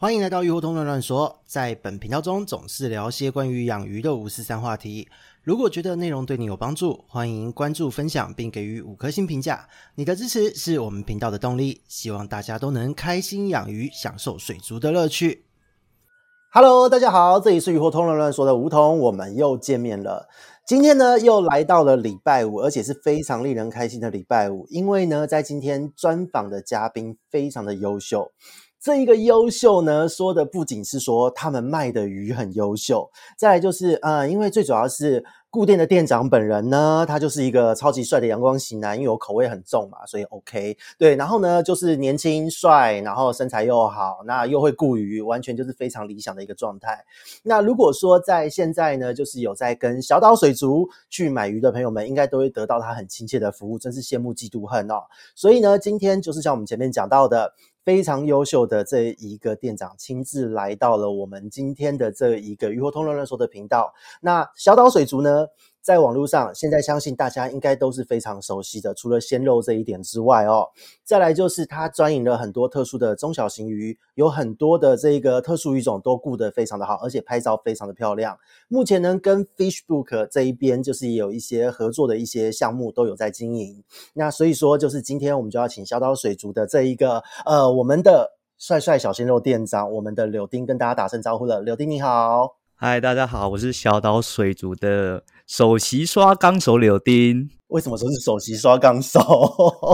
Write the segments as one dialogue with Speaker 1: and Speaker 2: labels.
Speaker 1: 欢迎来到鱼活通乱乱说，在本频道中总是聊些关于养鱼的五四三话题。如果觉得内容对你有帮助，欢迎关注、分享并给予五颗星评价。你的支持是我们频道的动力。希望大家都能开心养鱼，享受水族的乐趣。Hello，大家好，这里是鱼活通乱乱说的梧桐，我们又见面了。今天呢，又来到了礼拜五，而且是非常令人开心的礼拜五，因为呢，在今天专访的嘉宾非常的优秀。这一个优秀呢，说的不仅是说他们卖的鱼很优秀，再来就是呃，因为最主要是固店的店长本人呢，他就是一个超级帅的阳光型男，因为我口味很重嘛，所以 OK。对，然后呢，就是年轻帅，然后身材又好，那又会顾鱼，完全就是非常理想的一个状态。那如果说在现在呢，就是有在跟小岛水族去买鱼的朋友们，应该都会得到他很亲切的服务，真是羡慕嫉妒恨哦。所以呢，今天就是像我们前面讲到的。非常优秀的这一个店长亲自来到了我们今天的这一个鱼活通乱乱说的频道。那小岛水族呢，在网络上，现在相信大家应该都是非常熟悉的。除了鲜肉这一点之外哦，再来就是他专营了很多特殊的中小型鱼，有很多的这个特殊鱼种都顾得非常的好，而且拍照非常的漂亮。目前呢，跟 Fishbook 这一边就是也有一些合作的一些项目都有在经营。那所以说，就是今天我们就要请小岛水族的这一个呃，我们的帅帅小鲜肉店长，我们的柳丁跟大家打声招呼了。柳丁你好。
Speaker 2: 嗨，大家好，我是小岛水族的首席刷缸手柳丁。
Speaker 1: 为什么说是首席刷缸手？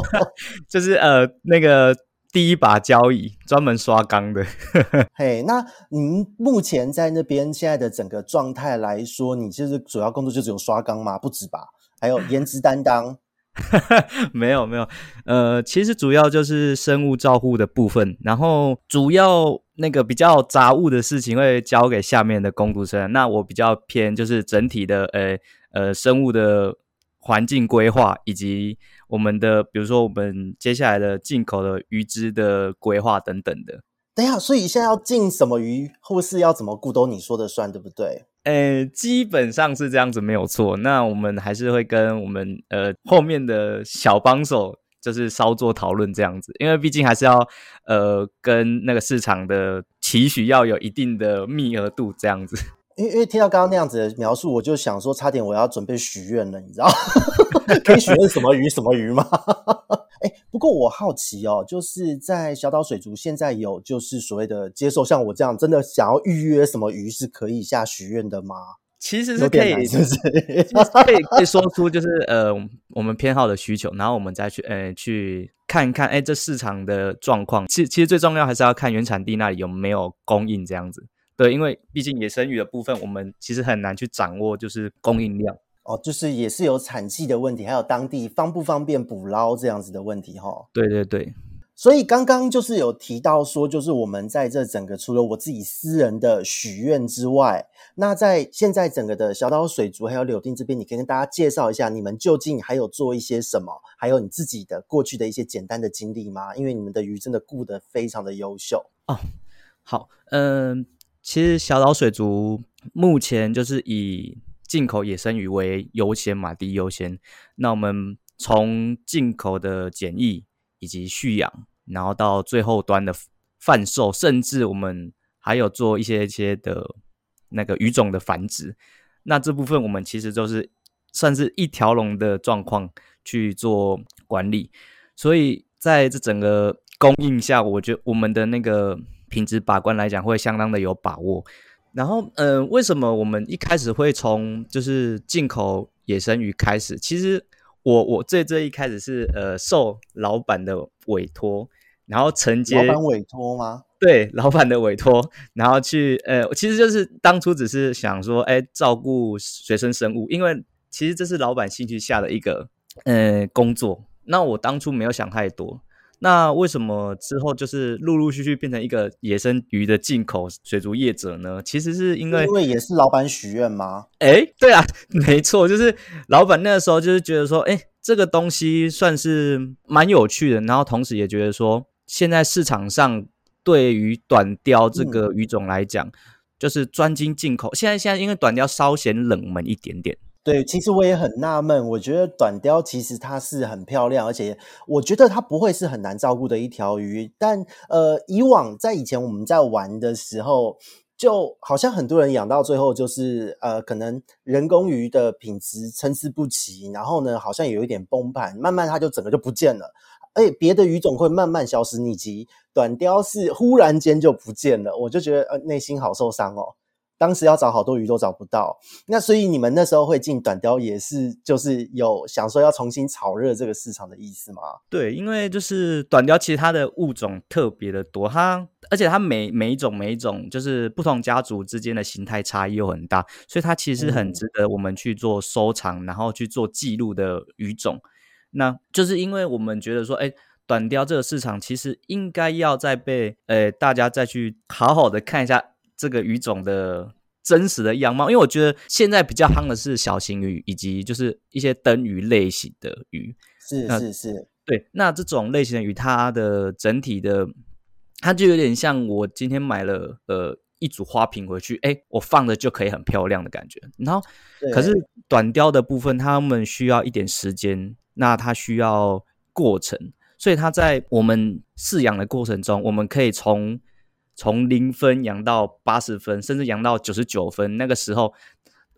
Speaker 2: 就是呃，那个第一把交椅，专门刷缸的。
Speaker 1: 嘿，hey, 那您目前在那边现在的整个状态来说，你就是主要工作就只有刷缸吗？不止吧？还有颜值担当。
Speaker 2: 没有没有，呃，其实主要就是生物照护的部分，然后主要那个比较杂物的事情会交给下面的工读生，那我比较偏就是整体的，呃呃，生物的环境规划以及我们的，比如说我们接下来的进口的鱼只的规划等等的。
Speaker 1: 等一下，所以现在要进什么鱼，或是要怎么顾，都你说的算，对不对？
Speaker 2: 呃，基本上是这样子，没有错。那我们还是会跟我们呃后面的小帮手，就是稍作讨论这样子，因为毕竟还是要呃跟那个市场的期许要有一定的密合度这样子。
Speaker 1: 因为因为听到刚刚那样子的描述，我就想说，差点我要准备许愿了，你知道？可以许愿什么鱼什么鱼吗？哎，不过我好奇哦，就是在小岛水族现在有就是所谓的接受像我这样真的想要预约什么鱼是可以下许愿的吗？
Speaker 2: 其实是可以，是不是？可以可以说出就是呃我们偏好的需求，然后我们再去呃去看一看，哎，这市场的状况。其实其实最重要还是要看原产地那里有没有供应这样子。对，因为毕竟野生鱼的部分，我们其实很难去掌握就是供应量。
Speaker 1: 哦，就是也是有产季的问题，还有当地方不方便捕捞这样子的问题哈、哦。
Speaker 2: 对对对，
Speaker 1: 所以刚刚就是有提到说，就是我们在这整个除了我自己私人的许愿之外，那在现在整个的小岛水族还有柳丁这边，你可以跟大家介绍一下，你们究竟还有做一些什么，还有你自己的过去的一些简单的经历吗？因为你们的鱼真的顾得非常的优秀
Speaker 2: 哦。好，嗯、呃，其实小岛水族目前就是以。进口野生鱼为优先嘛，第一优先。那我们从进口的检疫以及畜养，然后到最后端的贩售，甚至我们还有做一些一些的那个鱼种的繁殖。那这部分我们其实都是算是一条龙的状况去做管理。所以在这整个供应下，我觉得我们的那个品质把关来讲，会相当的有把握。然后，嗯、呃，为什么我们一开始会从就是进口野生鱼开始？其实我我最最一开始是呃受老板的委托，然后承接
Speaker 1: 老板委托吗？
Speaker 2: 对，老板的委托，然后去呃，其实就是当初只是想说，哎，照顾学生生物，因为其实这是老板兴趣下的一个呃工作。那我当初没有想太多。那为什么之后就是陆陆续续变成一个野生鱼的进口水族业者呢？其实是因为
Speaker 1: 因为也是老板许愿吗？
Speaker 2: 哎，对啊，没错，就是老板那个时候就是觉得说，哎，这个东西算是蛮有趣的，然后同时也觉得说，现在市场上对于短鲷这个鱼种来讲，嗯、就是专精进口。现在现在因为短鲷稍显冷门一点点。
Speaker 1: 对，其实我也很纳闷，我觉得短鲷其实它是很漂亮，而且我觉得它不会是很难照顾的一条鱼。但呃，以往在以前我们在玩的时候，就好像很多人养到最后就是呃，可能人工鱼的品质参差不齐，然后呢，好像有一点崩盘，慢慢它就整个就不见了。而且别的鱼种会慢慢消失匿迹，短鲷是忽然间就不见了，我就觉得呃，内心好受伤哦。当时要找好多鱼都找不到，那所以你们那时候会进短鲷也是就是有想说要重新炒热这个市场的意思吗？
Speaker 2: 对，因为就是短鲷其实它的物种特别的多，它而且它每每一种每一种就是不同家族之间的形态差异又很大，所以它其实很值得我们去做收藏，嗯、然后去做记录的鱼种。那就是因为我们觉得说，哎，短鲷这个市场其实应该要再被呃大家再去好好的看一下。这个鱼种的真实的样貌，因为我觉得现在比较夯的是小型鱼，以及就是一些灯鱼类型的鱼。
Speaker 1: 是是是，
Speaker 2: 对。那这种类型的鱼，它的整体的，它就有点像我今天买了呃一组花瓶回去，哎，我放着就可以很漂亮的感觉。然后，可是短鲷的部分，它们需要一点时间，那它需要过程，所以它在我们饲养的过程中，我们可以从。从零分养到八十分，甚至养到九十九分，那个时候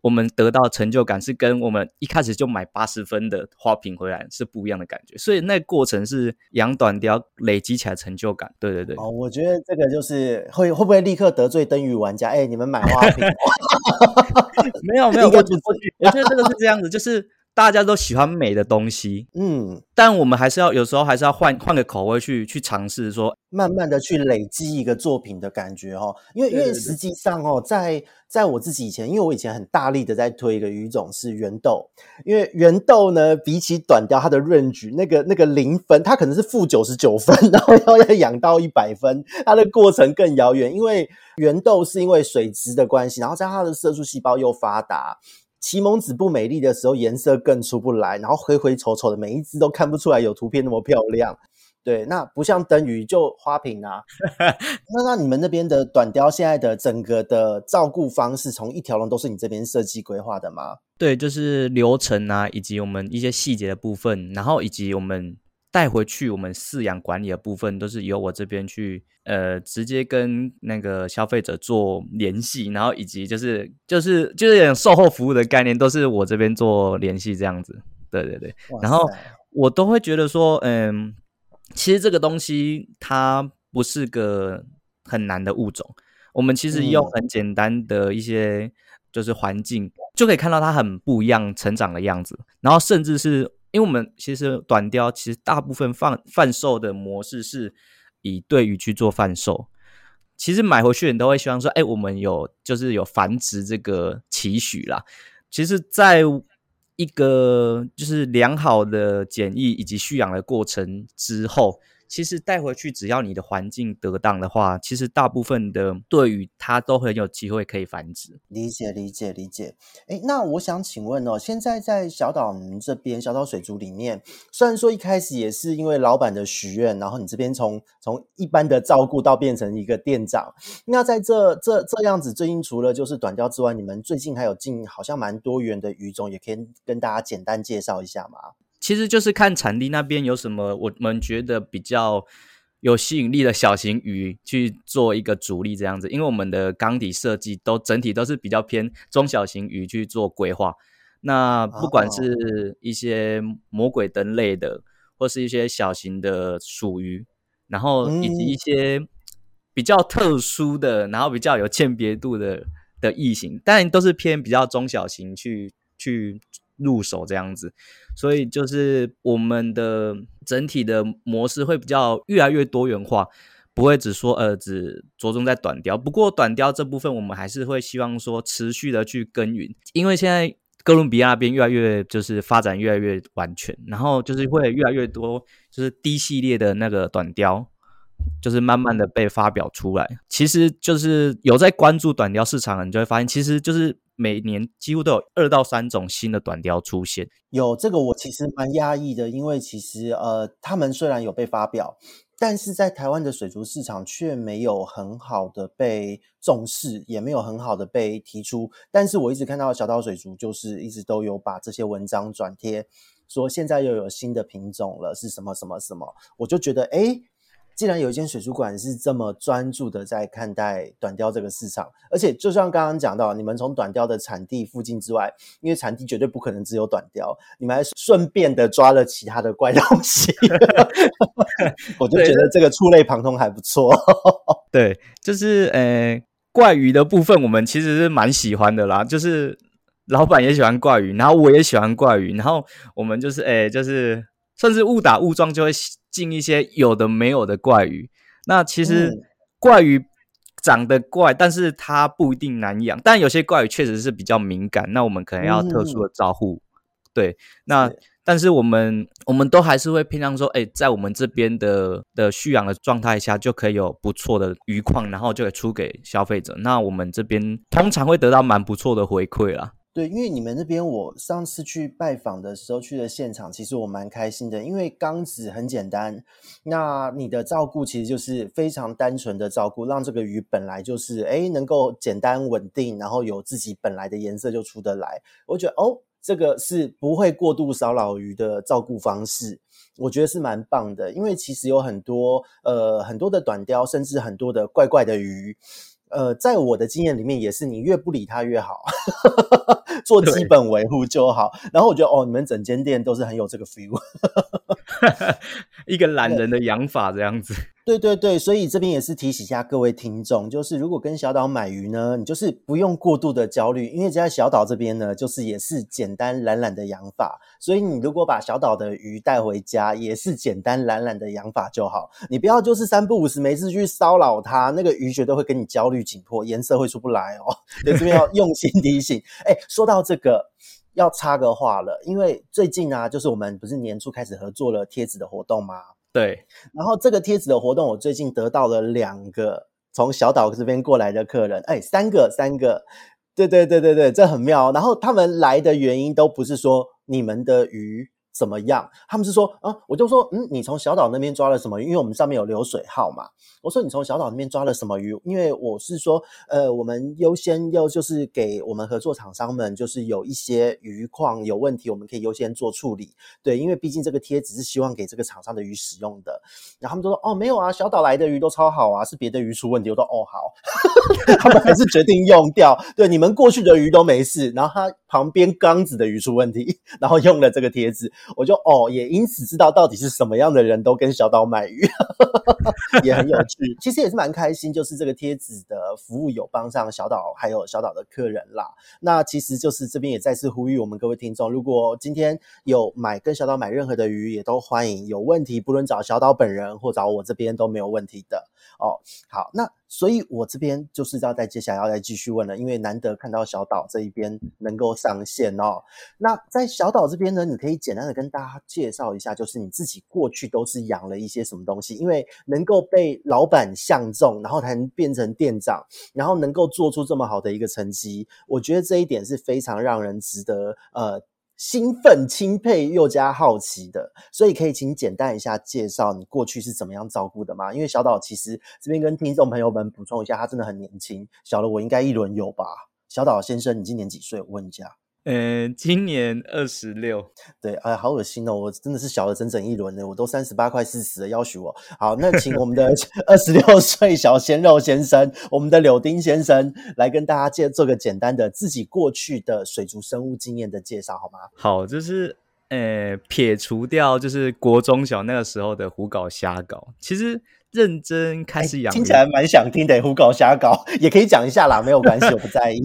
Speaker 2: 我们得到成就感是跟我们一开始就买八十分的花瓶回来是不一样的感觉。所以那个过程是养短雕累积起来成就感。对对对。
Speaker 1: 哦，我觉得这个就是会会不会立刻得罪灯鱼玩家？哎，你们买花瓶？
Speaker 2: 没有没有，我我我觉得这个是这样子，就是。大家都喜欢美的东西，嗯，但我们还是要有时候还是要换换个口味去去尝试，说
Speaker 1: 慢慢的去累积一个作品的感觉哦。因为因为实际上哦，在在我自己以前，因为我以前很大力的在推一个鱼种是圆豆，因为圆豆呢比起短鯛它的 range 那个那个零分，它可能是负九十九分，然后要要养到一百分，它的过程更遥远。因为圆豆是因为水质的关系，然后在它的色素细胞又发达。启蒙子不美丽的时候，颜色更出不来，然后灰灰丑丑的，每一只都看不出来有图片那么漂亮。对，那不像灯鱼就花瓶啊。那那你们那边的短雕现在的整个的照顾方式，从一条龙都是你这边设计规划的吗？
Speaker 2: 对，就是流程啊，以及我们一些细节的部分，然后以及我们。带回去，我们饲养管理的部分都是由我这边去，呃，直接跟那个消费者做联系，然后以及就是就是就是有点售后服务的概念，都是我这边做联系这样子。对对对，然后我都会觉得说，嗯，其实这个东西它不是个很难的物种，我们其实用很简单的一些就是环境就可以看到它很不一样成长的样子，然后甚至是。因为我们其实短鲷其实大部分贩贩售的模式是以对鱼去做贩售，其实买回去你都会希望说，哎，我们有就是有繁殖这个期许啦。其实，在一个就是良好的检疫以及蓄养的过程之后。其实带回去，只要你的环境得当的话，其实大部分的对鱼它都很有机会可以繁殖。
Speaker 1: 理解，理解，理解。诶，那我想请问哦，现在在小岛这边小岛水族里面，虽然说一开始也是因为老板的许愿，然后你这边从从一般的照顾到变成一个店长，那在这这这样子，最近除了就是短鯛之外，你们最近还有进好像蛮多元的鱼种，也可以跟大家简单介绍一下吗？
Speaker 2: 其实就是看产地那边有什么我们觉得比较有吸引力的小型鱼去做一个主力这样子，因为我们的缸底设计都整体都是比较偏中小型鱼去做规划。那不管是一些魔鬼灯类的，或是一些小型的鼠鱼，然后以及一些比较特殊的，然后比较有鉴别度的的异型，但都是偏比较中小型去去。入手这样子，所以就是我们的整体的模式会比较越来越多元化，不会只说呃只着重在短雕。不过短雕这部分我们还是会希望说持续的去耕耘，因为现在哥伦比亚那边越来越就是发展越来越完全，然后就是会越来越多就是低系列的那个短雕，就是慢慢的被发表出来。其实就是有在关注短雕市场，你就会发现其实就是。每年几乎都有二到三种新的短鯛出现。
Speaker 1: 有这个，我其实蛮讶异的，因为其实呃，他们虽然有被发表。但是在台湾的水族市场却没有很好的被重视，也没有很好的被提出。但是我一直看到小岛水族就是一直都有把这些文章转贴，说现在又有新的品种了，是什么什么什么，我就觉得诶既然有一间水族馆是这么专注的在看待短鯛这个市场，而且就像刚刚讲到，你们从短鯛的产地附近之外，因为产地绝对不可能只有短鯛，你们还顺便的抓了其他的怪东西，我就觉得这个触类旁通还不错。
Speaker 2: 对，就是呃怪鱼的部分，我们其实是蛮喜欢的啦，就是老板也喜欢怪鱼，然后我也喜欢怪鱼，然后我们就是诶就是算是误打误撞就会。进一些有的没有的怪鱼，那其实怪鱼长得怪，但是它不一定难养。但有些怪鱼确实是比较敏感，那我们可能要特殊的照护。对，那但是我们我们都还是会偏向说，哎，在我们这边的的蓄养的状态下，就可以有不错的鱼况，然后就可以出给消费者。那我们这边通常会得到蛮不错的回馈啦。
Speaker 1: 对，因为你们那边，我上次去拜访的时候去的现场，其实我蛮开心的，因为缸子很简单，那你的照顾其实就是非常单纯的照顾，让这个鱼本来就是诶能够简单稳定，然后有自己本来的颜色就出得来。我觉得哦，这个是不会过度骚扰鱼的照顾方式，我觉得是蛮棒的。因为其实有很多呃很多的短鯛，甚至很多的怪怪的鱼。呃，在我的经验里面，也是你越不理他越好，做基本维护就好。然后我觉得，哦，你们整间店都是很有这个 feel，
Speaker 2: 一个懒人的养法这样子。
Speaker 1: 对对对，所以这边也是提醒一下各位听众，就是如果跟小岛买鱼呢，你就是不用过度的焦虑，因为在小岛这边呢，就是也是简单懒懒的养法，所以你如果把小岛的鱼带回家，也是简单懒懒的养法就好，你不要就是三不五时没事去骚扰它，那个鱼绝对会跟你焦虑紧迫，颜色会出不来哦。对，这边要 用心提醒。哎，说到这个，要插个话了，因为最近啊，就是我们不是年初开始合作了贴纸的活动吗？
Speaker 2: 对，
Speaker 1: 然后这个贴纸的活动，我最近得到了两个从小岛这边过来的客人，哎，三个，三个，对对对对对，这很妙。然后他们来的原因都不是说你们的鱼怎么样，他们是说啊，我就说，嗯，你从小岛那边抓了什么鱼？因为我们上面有流水号嘛。我说你从小岛那边抓了什么鱼？因为我是说，呃，我们优先要就是给我们合作厂商们，就是有一些鱼况有问题，我们可以优先做处理。对，因为毕竟这个贴纸是希望给这个厂商的鱼使用的。然后他们都说，哦，没有啊，小岛来的鱼都超好啊，是别的鱼出问题。我说，哦，好，他们还是决定用掉。对，你们过去的鱼都没事，然后他旁边缸子的鱼出问题，然后用了这个贴纸，我就哦，也因此知道到底是什么样的人都跟小岛买鱼，也很有趣。其实也是蛮开心，就是这个贴纸的服务有帮上小岛，还有小岛的客人啦。那其实就是这边也再次呼吁我们各位听众，如果今天有买跟小岛买任何的鱼，也都欢迎。有问题不论找小岛本人或找我这边都没有问题的哦。好，那。所以我这边就是要再接下来要再继续问了，因为难得看到小岛这一边能够上线哦。那在小岛这边呢，你可以简单的跟大家介绍一下，就是你自己过去都是养了一些什么东西？因为能够被老板相中，然后才能变成店长，然后能够做出这么好的一个成绩，我觉得这一点是非常让人值得呃。兴奋、钦佩又加好奇的，所以可以请简单一下介绍你过去是怎么样照顾的吗？因为小岛其实这边跟听众朋友们补充一下，他真的很年轻，小了我应该一轮有吧？小岛先生，你今年几岁？我问一下。
Speaker 2: 嗯，今年二十六，
Speaker 1: 对，哎呀，好恶心哦！我真的是小了整整一轮呢，我都三十八快四十了，要许我。好，那请我们的 二十六岁小鲜肉先生，我们的柳丁先生来跟大家介做个简单的自己过去的水族生物经验的介绍，好吗？
Speaker 2: 好，就是呃，撇除掉就是国中小那个时候的胡搞瞎搞，其实认真开始养，
Speaker 1: 听起来蛮想听的，胡搞瞎搞也可以讲一下啦，没有关系，我不在意，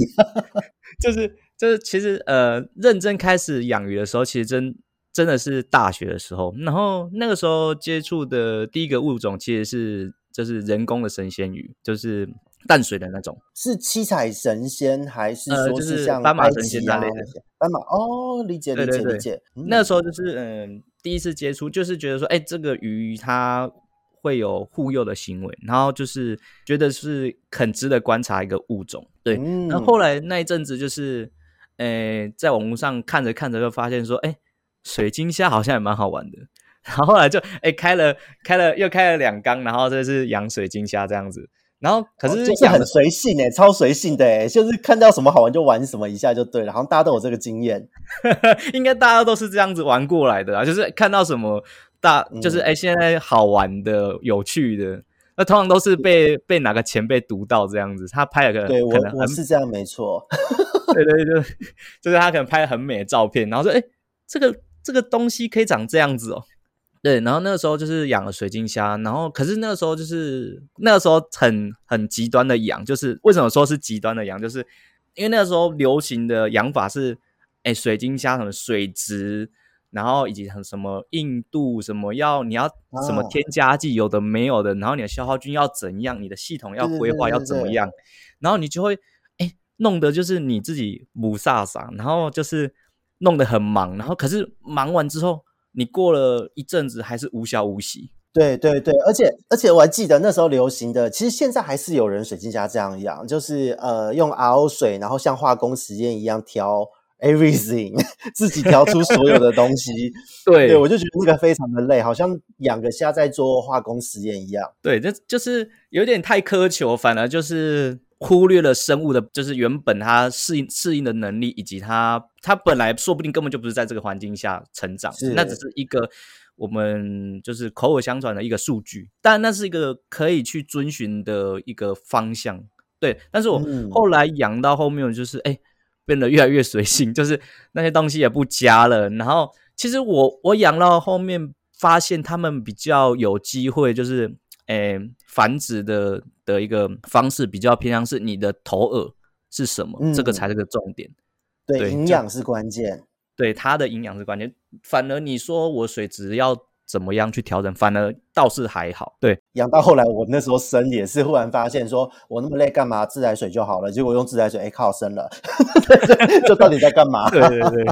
Speaker 2: 就是。就是其实呃，认真开始养鱼的时候，其实真真的是大学的时候。然后那个时候接触的第一个物种，其实是就是人工的神仙鱼，就是淡水的那种。
Speaker 1: 是七彩神仙还是说是像、啊
Speaker 2: 呃就是、斑马神仙之类的？
Speaker 1: 斑马哦，理解理解理解。
Speaker 2: 那个时候就是嗯，第一次接触，就是觉得说，哎，这个鱼它会有护幼的行为，然后就是觉得是很值得观察一个物种。对，嗯、然后后来那一阵子就是，诶、欸，在网络上看着看着就发现说，哎、欸，水晶虾好像也蛮好玩的。然后后来就哎、欸、开了开了又开了两缸，然后这是养水晶虾这样子。然后可是、哦、
Speaker 1: 就是很随性诶，超随性的诶，就是看到什么好玩就玩什么一下就对了，好像大家都有这个经验，
Speaker 2: 应该大家都是这样子玩过来的啊，就是看到什么大，就是哎、嗯、现在好玩的、有趣的，那通常都是被被哪个前辈读到这样子，他拍了个对，
Speaker 1: 我我是这样没错，
Speaker 2: 对对对，就是他可能拍了很美的照片，然后说哎这个这个东西可以长这样子哦。对，然后那个时候就是养了水晶虾，然后可是那个时候就是那个时候很很极端的养，就是为什么说是极端的养，就是因为那个时候流行的养法是，哎，水晶虾什么水质，然后以及很什么硬度，什么要你要什么添加剂，有的没有的，然后你的消耗菌要怎样，你的系统要规划要怎么样，然后你就会哎弄得就是你自己雾煞煞，然后就是弄得很忙，然后可是忙完之后。你过了一阵子还是无消无息，
Speaker 1: 对对对，而且而且我还记得那时候流行的，其实现在还是有人水晶虾这样养，就是呃用 RO 水，然后像化工实验一样调 everything，自己调出所有的东西。对对，我就觉得那个非常的累，好像养个虾在做化工实验一样。
Speaker 2: 对，这就是有点太苛求，反而就是。忽略了生物的，就是原本它适应适应的能力，以及它它本来说不定根本就不是在这个环境下成长，是那只是一个我们就是口耳相传的一个数据，但那是一个可以去遵循的一个方向。对，但是我后来养到后面就是哎、嗯、变得越来越随性，就是那些东西也不加了。然后其实我我养到后面发现他们比较有机会，就是。诶、欸，繁殖的的一个方式比较偏向是你的头饵是什么，嗯、这个才是个重点。
Speaker 1: 对，营养是关键。
Speaker 2: 对，它的营养是关键。反而你说我水质要怎么样去调整，反而倒是还好。对，
Speaker 1: 养到后来，我那时候生也是忽然发现，说我那么累干嘛？自来水就好了。结果用自来水，哎、欸，靠，生了。这到底在干嘛？
Speaker 2: 对对对，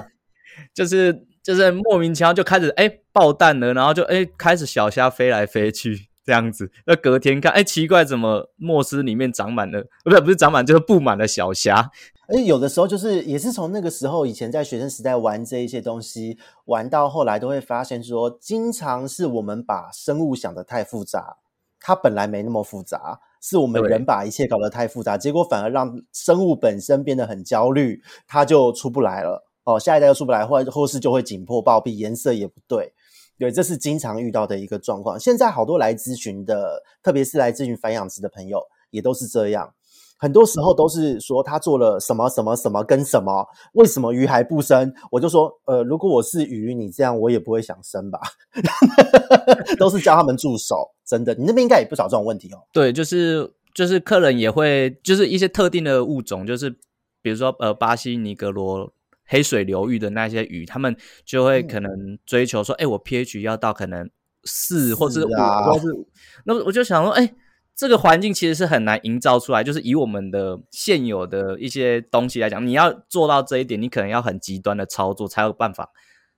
Speaker 2: 就是就是莫名其妙就开始哎、欸、爆蛋了，然后就哎、欸、开始小虾飞来飞去。这样子，那隔天看，哎，奇怪，怎么莫斯里面长满了？不是，不是长满，就是布满了小虾。
Speaker 1: 哎，有的时候就是也是从那个时候，以前在学生时代玩这一些东西，玩到后来都会发现说，经常是我们把生物想得太复杂，它本来没那么复杂，是我们人把一切搞得太复杂，结果反而让生物本身变得很焦虑，它就出不来了。哦，下一代又出不来，或者后世就会紧迫暴毙，颜色也不对。对，这是经常遇到的一个状况。现在好多来咨询的，特别是来咨询繁养殖的朋友，也都是这样。很多时候都是说他做了什么什么什么跟什么，为什么鱼还不生？我就说，呃，如果我是鱼，你这样我也不会想生吧。都是教他们住手，真的。你那边应该也不少这种问题哦。
Speaker 2: 对，就是就是客人也会，就是一些特定的物种，就是比如说呃巴西尼格罗。黑水流域的那些鱼，他们就会可能追求说：“哎、嗯欸，我 pH 要到可能四或者五，或者是那我就想说，哎、欸，这个环境其实是很难营造出来。就是以我们的现有的一些东西来讲，你要做到这一点，你可能要很极端的操作才有办法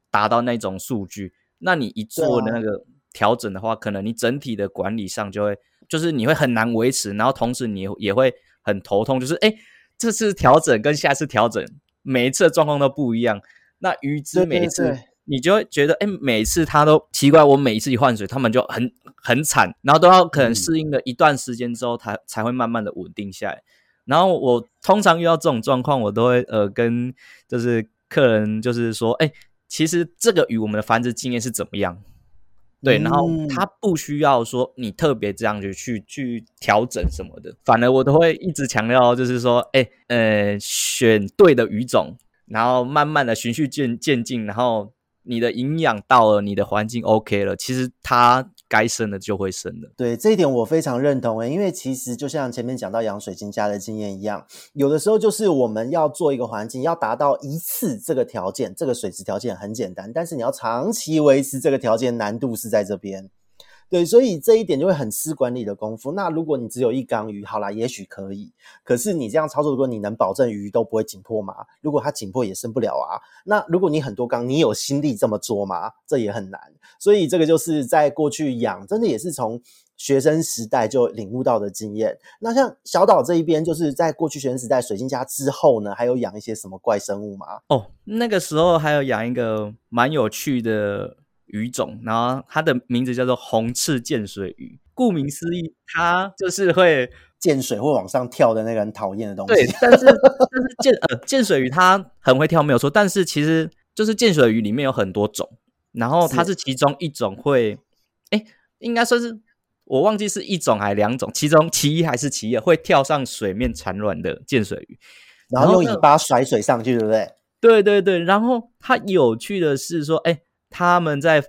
Speaker 2: 达到那种数据。那你一做那个调整的话，可能你整体的管理上就会，就是你会很难维持，然后同时你也会很头痛，就是哎、欸，这次调整跟下次调整。”每一次的状况都不一样，那鱼之每一次对对对，你就会觉得，哎，每一次它都奇怪。我每一次一换水，它们就很很惨，然后都要可能适应了一段时间之后，它才会慢慢的稳定下来。然后我通常遇到这种状况，我都会呃跟就是客人就是说，哎，其实这个鱼我们的繁殖经验是怎么样？对，然后它不需要说你特别这样子去去调整什么的，反而我都会一直强调，就是说，哎，呃，选对的鱼种，然后慢慢的循序渐渐进，然后你的营养到了，你的环境 OK 了，其实它。该生的就会生的，
Speaker 1: 对，这一点我非常认同诶，因为其实就像前面讲到养水晶虾的经验一样，有的时候就是我们要做一个环境，要达到一次这个条件，这个水质条件很简单，但是你要长期维持这个条件，难度是在这边。对，所以这一点就会很吃管理的功夫。那如果你只有一缸鱼，好啦，也许可以。可是你这样操作，如果你能保证鱼都不会紧迫吗？如果它紧迫也生不了啊。那如果你很多缸，你有心力这么做吗？这也很难。所以这个就是在过去养，真的也是从学生时代就领悟到的经验。那像小岛这一边，就是在过去学生时代水晶家之后呢，还有养一些什么怪生物吗？
Speaker 2: 哦，那个时候还有养一个蛮有趣的鱼种，然后它的名字叫做红翅剑水鱼。顾名思义，它就是会
Speaker 1: 溅水会往上跳的那个很讨厌的东
Speaker 2: 西。对，但是但是见呃见水鱼它很会跳没有错，但是其实就是见水鱼里面有很多种，然后它是其中一种会，哎，应该算是我忘记是一种还是两种，其中其一还是其二会跳上水面产卵的见水鱼，
Speaker 1: 然后用尾巴甩水上去，对不对？
Speaker 2: 对对对，然后它有趣的是说，哎，他们在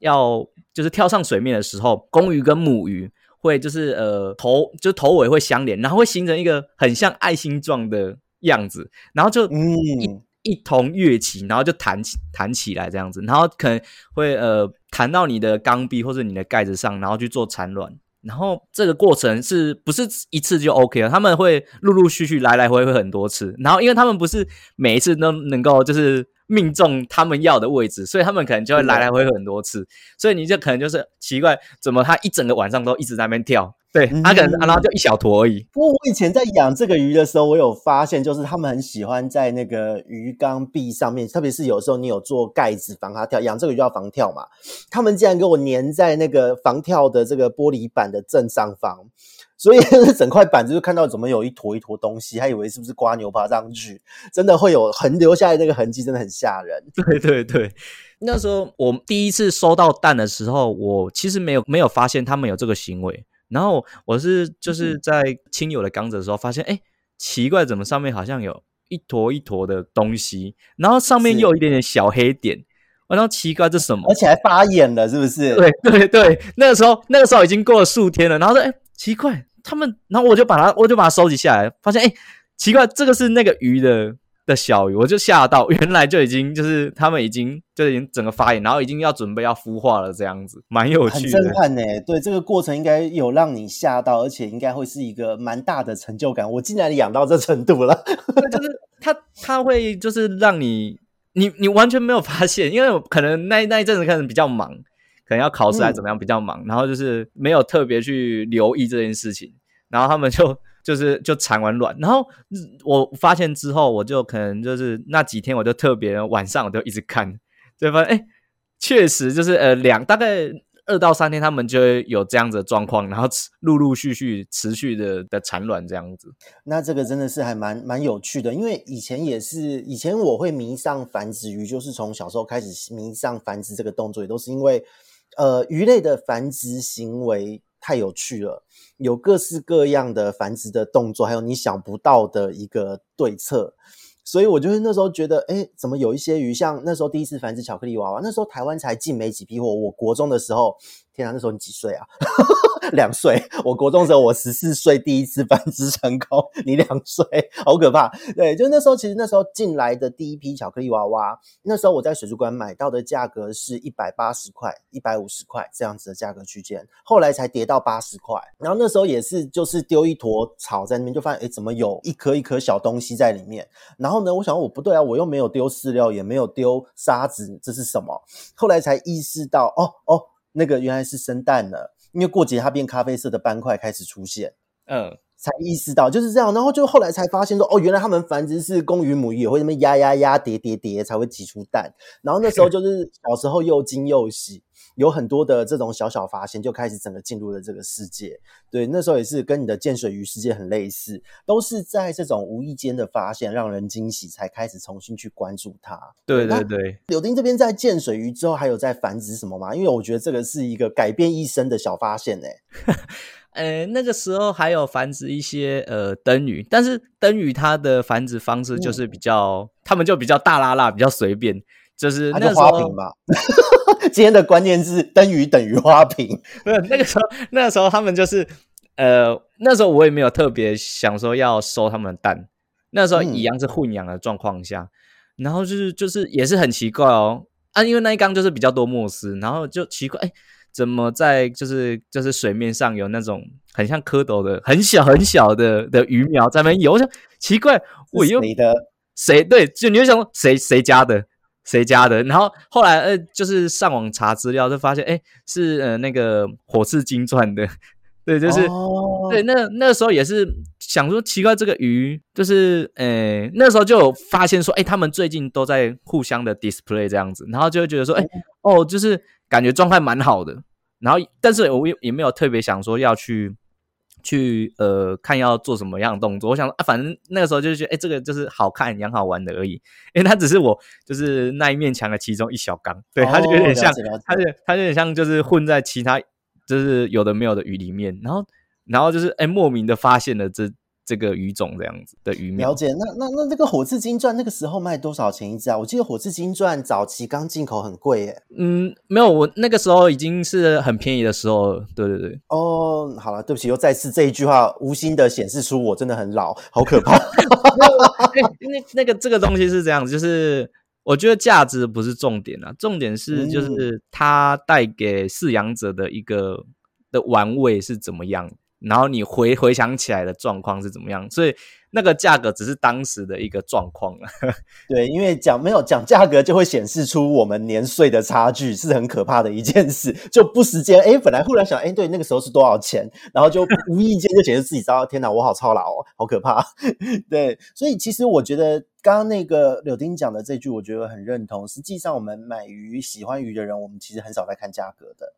Speaker 2: 要。就是跳上水面的时候，公鱼跟母鱼会就是呃头就头尾会相连，然后会形成一个很像爱心状的样子，然后就一、嗯、一同跃起，然后就弹起弹起来这样子，然后可能会呃弹到你的缸壁或者你的盖子上，然后去做产卵，然后这个过程是不是一次就 OK 了？他们会陆陆续续来来回回很多次，然后因为他们不是每一次都能够就是。命中他们要的位置，所以他们可能就会来来回回很多次，所以你就可能就是奇怪，怎么他一整个晚上都一直在那边跳？对，他可能然后就一小坨而已。
Speaker 1: 不过我以前在养这个鱼的时候，我有发现，就是他们很喜欢在那个鱼缸壁上面，特别是有时候你有做盖子防它跳，养这个鱼就要防跳嘛，他们竟然给我粘在那个防跳的这个玻璃板的正上方。所以 整块板子就看到怎么有一坨一坨东西，还以为是不是刮牛爬上去，真的会有横留下来那个痕迹，真的很吓人。
Speaker 2: 对对对，那时候我第一次收到蛋的时候，我其实没有没有发现他们有这个行为。然后我是就是在亲友的缸子的时候发现，哎、嗯，奇怪，怎么上面好像有一坨一坨的东西，然后上面又有一点点小黑点，然后奇怪这是什么？
Speaker 1: 而且还发炎了，是不是？
Speaker 2: 对对对，那个时候那个时候已经过了数天了，然后说，哎，奇怪。他们，然后我就把它，我就把它收集下来，发现，哎，奇怪，这个是那个鱼的的小鱼，我就吓到，原来就已经就是他们已经就已经整个发炎，然后已经要准备要孵化了，这样子，蛮有趣的，
Speaker 1: 很震撼呢。对，这个过程应该有让你吓到，而且应该会是一个蛮大的成就感。我竟然养到这程度了，
Speaker 2: 就是它，它会就是让你，你你完全没有发现，因为可能那那一阵子可能比较忙。可能要考试还怎么样，比较忙，嗯、然后就是没有特别去留意这件事情，然后他们就就是就产完卵，然后我发现之后，我就可能就是那几天我就特别晚上我就一直看，就发现哎，确实就是呃两大概二到三天，他们就会有这样子的状况，然后陆陆续续持续的的产卵这样子。
Speaker 1: 那这个真的是还蛮蛮有趣的，因为以前也是以前我会迷上繁殖鱼，就是从小时候开始迷上繁殖这个动作，也都是因为。呃，鱼类的繁殖行为太有趣了，有各式各样的繁殖的动作，还有你想不到的一个对策，所以我就是那时候觉得，诶，怎么有一些鱼，像那时候第一次繁殖巧克力娃娃，那时候台湾才进没几批货，我国中的时候。天啊，那时候你几岁啊？两岁。我国中的时候，我十四岁第一次繁殖成功，你两岁，好可怕。对，就那时候，其实那时候进来的第一批巧克力娃娃，那时候我在水族馆买到的价格是一百八十块、一百五十块这样子的价格区间，后来才跌到八十块。然后那时候也是，就是丢一坨草在那边，就发现诶，怎么有一颗一颗小东西在里面？然后呢，我想我不对啊，我又没有丢饲料，也没有丢沙子，这是什么？后来才意识到，哦哦。那个原来是生蛋了，因为过节它变咖啡色的斑块开始出现，嗯，才意识到就是这样，然后就后来才发现说，哦，原来它们繁殖是公鱼母鱼也会那么压压压叠叠叠才会挤出蛋，然后那时候 就是小时候又惊又喜。有很多的这种小小发现，就开始整个进入了这个世界。对，那时候也是跟你的见水鱼世界很类似，都是在这种无意间的发现让人惊喜，才开始重新去关注它。
Speaker 2: 对对对，
Speaker 1: 柳丁这边在见水鱼之后，还有在繁殖什么吗？因为我觉得这个是一个改变一生的小发现呢。
Speaker 2: 呃，那个时候还有繁殖一些呃灯鱼，但是灯鱼它的繁殖方式就是比较，他、嗯、们就比较大拉拉，比较随便。就是那个
Speaker 1: 花瓶嘛，今天的关键字灯鱼等于花瓶。
Speaker 2: 不是那个时候，那个时候他们就是呃，那时候我也没有特别想说要收他们的蛋。那时候一样是混养的状况下，嗯、然后就是就是也是很奇怪哦啊，因为那一缸就是比较多莫斯，然后就奇怪，哎，怎么在就是就是水面上有那种很像蝌蚪的很小很小的的鱼苗在那边游，我想奇怪，我又
Speaker 1: 谁的
Speaker 2: 谁对，就你就想说谁谁家的？谁家的？然后后来呃，就是上网查资料，就发现哎，是呃那个火刺金钻的对，就是、
Speaker 1: 哦、
Speaker 2: 对，那那时候也是想说奇怪，这个鱼就是，诶，那时候就有发现说，诶，他们最近都在互相的 display 这样子，然后就会觉得说，诶，哦，就是感觉状态蛮好的，然后但是我也也没有特别想说要去。去呃看要做什么样的动作，我想啊，反正那个时候就是觉得，哎，这个就是好看、养好玩的而已。因为它只是我就是那一面墙的其中一小缸，对，它就有点像，它就它就有点像，就是混在其他就是有的没有的鱼里面，然后然后就是哎莫名的发现了这。这个鱼种这样子的鱼苗，
Speaker 1: 了解。那那那那个火刺金钻那个时候卖多少钱一只啊？我记得火刺金钻早期刚进口很贵耶。
Speaker 2: 嗯，没有，我那个时候已经是很便宜的时候了。对对对。
Speaker 1: 哦，好了，对不起，又再次这一句话无心的显示出我真的很老，好可怕。
Speaker 2: 那那个这个东西是这样子，就是我觉得价值不是重点啊，重点是就是它带给饲养者的一个的玩味是怎么样。然后你回回想起来的状况是怎么样？所以那个价格只是当时的一个状况了。
Speaker 1: 对，因为讲没有讲价格，就会显示出我们年岁的差距，是很可怕的一件事。就不时间，哎，本来忽然想，哎，对，那个时候是多少钱？然后就无意间就显示自己知道，天哪，我好操劳哦，好可怕。对，所以其实我觉得刚刚那个柳丁讲的这句，我觉得很认同。实际上，我们买鱼、喜欢鱼的人，我们其实很少在看价格的。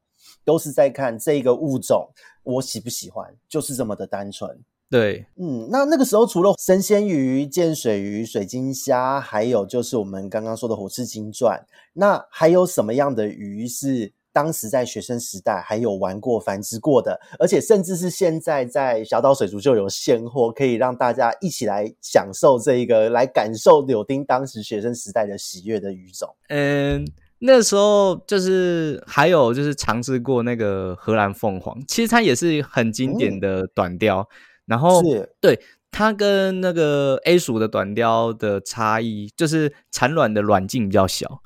Speaker 1: 都是在看这个物种，我喜不喜欢，就是这么的单纯。
Speaker 2: 对，
Speaker 1: 嗯，那那个时候除了神仙鱼、见水鱼、水晶虾，还有就是我们刚刚说的火翅金钻，那还有什么样的鱼是当时在学生时代还有玩过、繁殖过的，而且甚至是现在在小岛水族就有现货，可以让大家一起来享受这一个，来感受柳丁当时学生时代的喜悦的鱼种。
Speaker 2: 嗯。那时候就是还有就是尝试过那个荷兰凤凰，其实它也是很经典的短调，嗯、然后
Speaker 1: 是。
Speaker 2: 对它跟那个 A 属的短调的差异就是产卵的卵径比较小，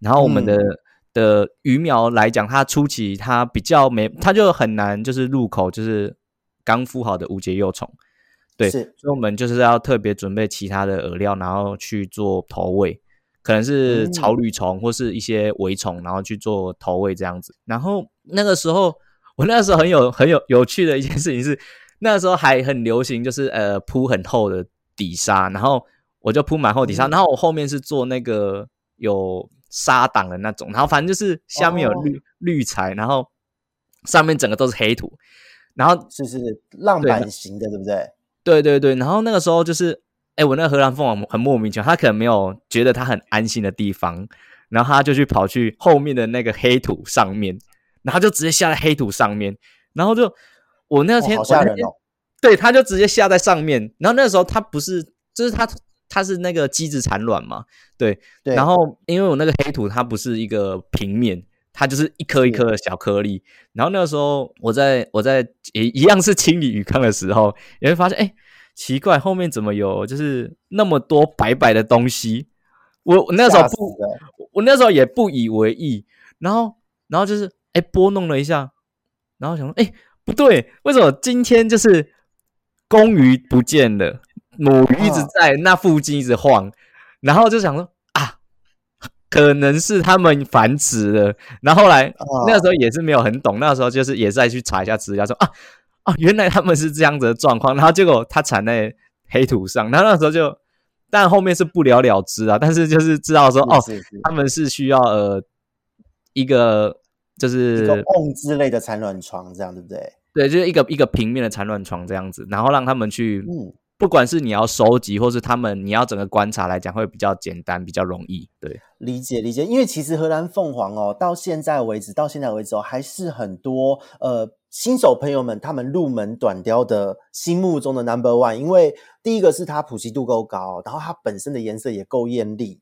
Speaker 2: 然后我们的、嗯、的鱼苗来讲，它初期它比较没，它就很难就是入口就是刚孵好的无节幼虫，对，
Speaker 1: 是。
Speaker 2: 所以我们就是要特别准备其他的饵料，然后去做投喂。可能是草履虫或是一些围虫，然后去做投喂这样子。然后那个时候，我那时候很有很有有趣的一件事情是，那个时候还很流行，就是呃铺很厚的底沙，然后我就铺满厚底沙，然后我后面是做那个有沙挡的那种，然后反正就是下面有绿绿材，然后上面整个都是黑土，然后
Speaker 1: 是是浪板型的，对不对？
Speaker 2: 对对对，然后那个时候就是。哎，我那个荷兰凤凰很莫名其妙，他可能没有觉得他很安心的地方，然后他就去跑去后面的那个黑土上面，然后就直接下在黑土上面，然后就我那天，
Speaker 1: 哦、好吓人哦，
Speaker 2: 对，他就直接下在上面，然后那时候他不是，就是他他是那个机子产卵嘛，对，
Speaker 1: 对，
Speaker 2: 然后因为我那个黑土它不是一个平面，它就是一颗一颗的小颗粒，然后那个时候我在我在也一样是清理鱼缸的时候，也会发现哎。诶奇怪，后面怎么有就是那么多白白的东西？我我那时候不，我那时候也不以为意。然后，然后就是哎，拨弄了一下，然后想说，哎，不对，为什么今天就是公鱼不见了，母鱼一直在那附近一直晃？然后就想说啊，可能是他们繁殖了。然后后来那个时候也是没有很懂，那时候就是也是在去查一下资料，说啊。哦，原来他们是这样子的状况，然后结果它产在黑土上，然后那时候就，但后面是不了了之啊，但是就是知道说，哦，他们是需要呃一个就是
Speaker 1: 瓮之类的产卵床，这样对不对？
Speaker 2: 对，就是一个一个平面的产卵床这样子，然后让他们去，嗯。不管是你要收集，或是他们你要整个观察来讲，会比较简单，比较容易。对，
Speaker 1: 理解理解。因为其实荷兰凤凰哦，到现在为止，到现在为止哦，还是很多呃新手朋友们他们入门短雕的心目中的 number one。因为第一个是它普及度够高，然后它本身的颜色也够艳丽。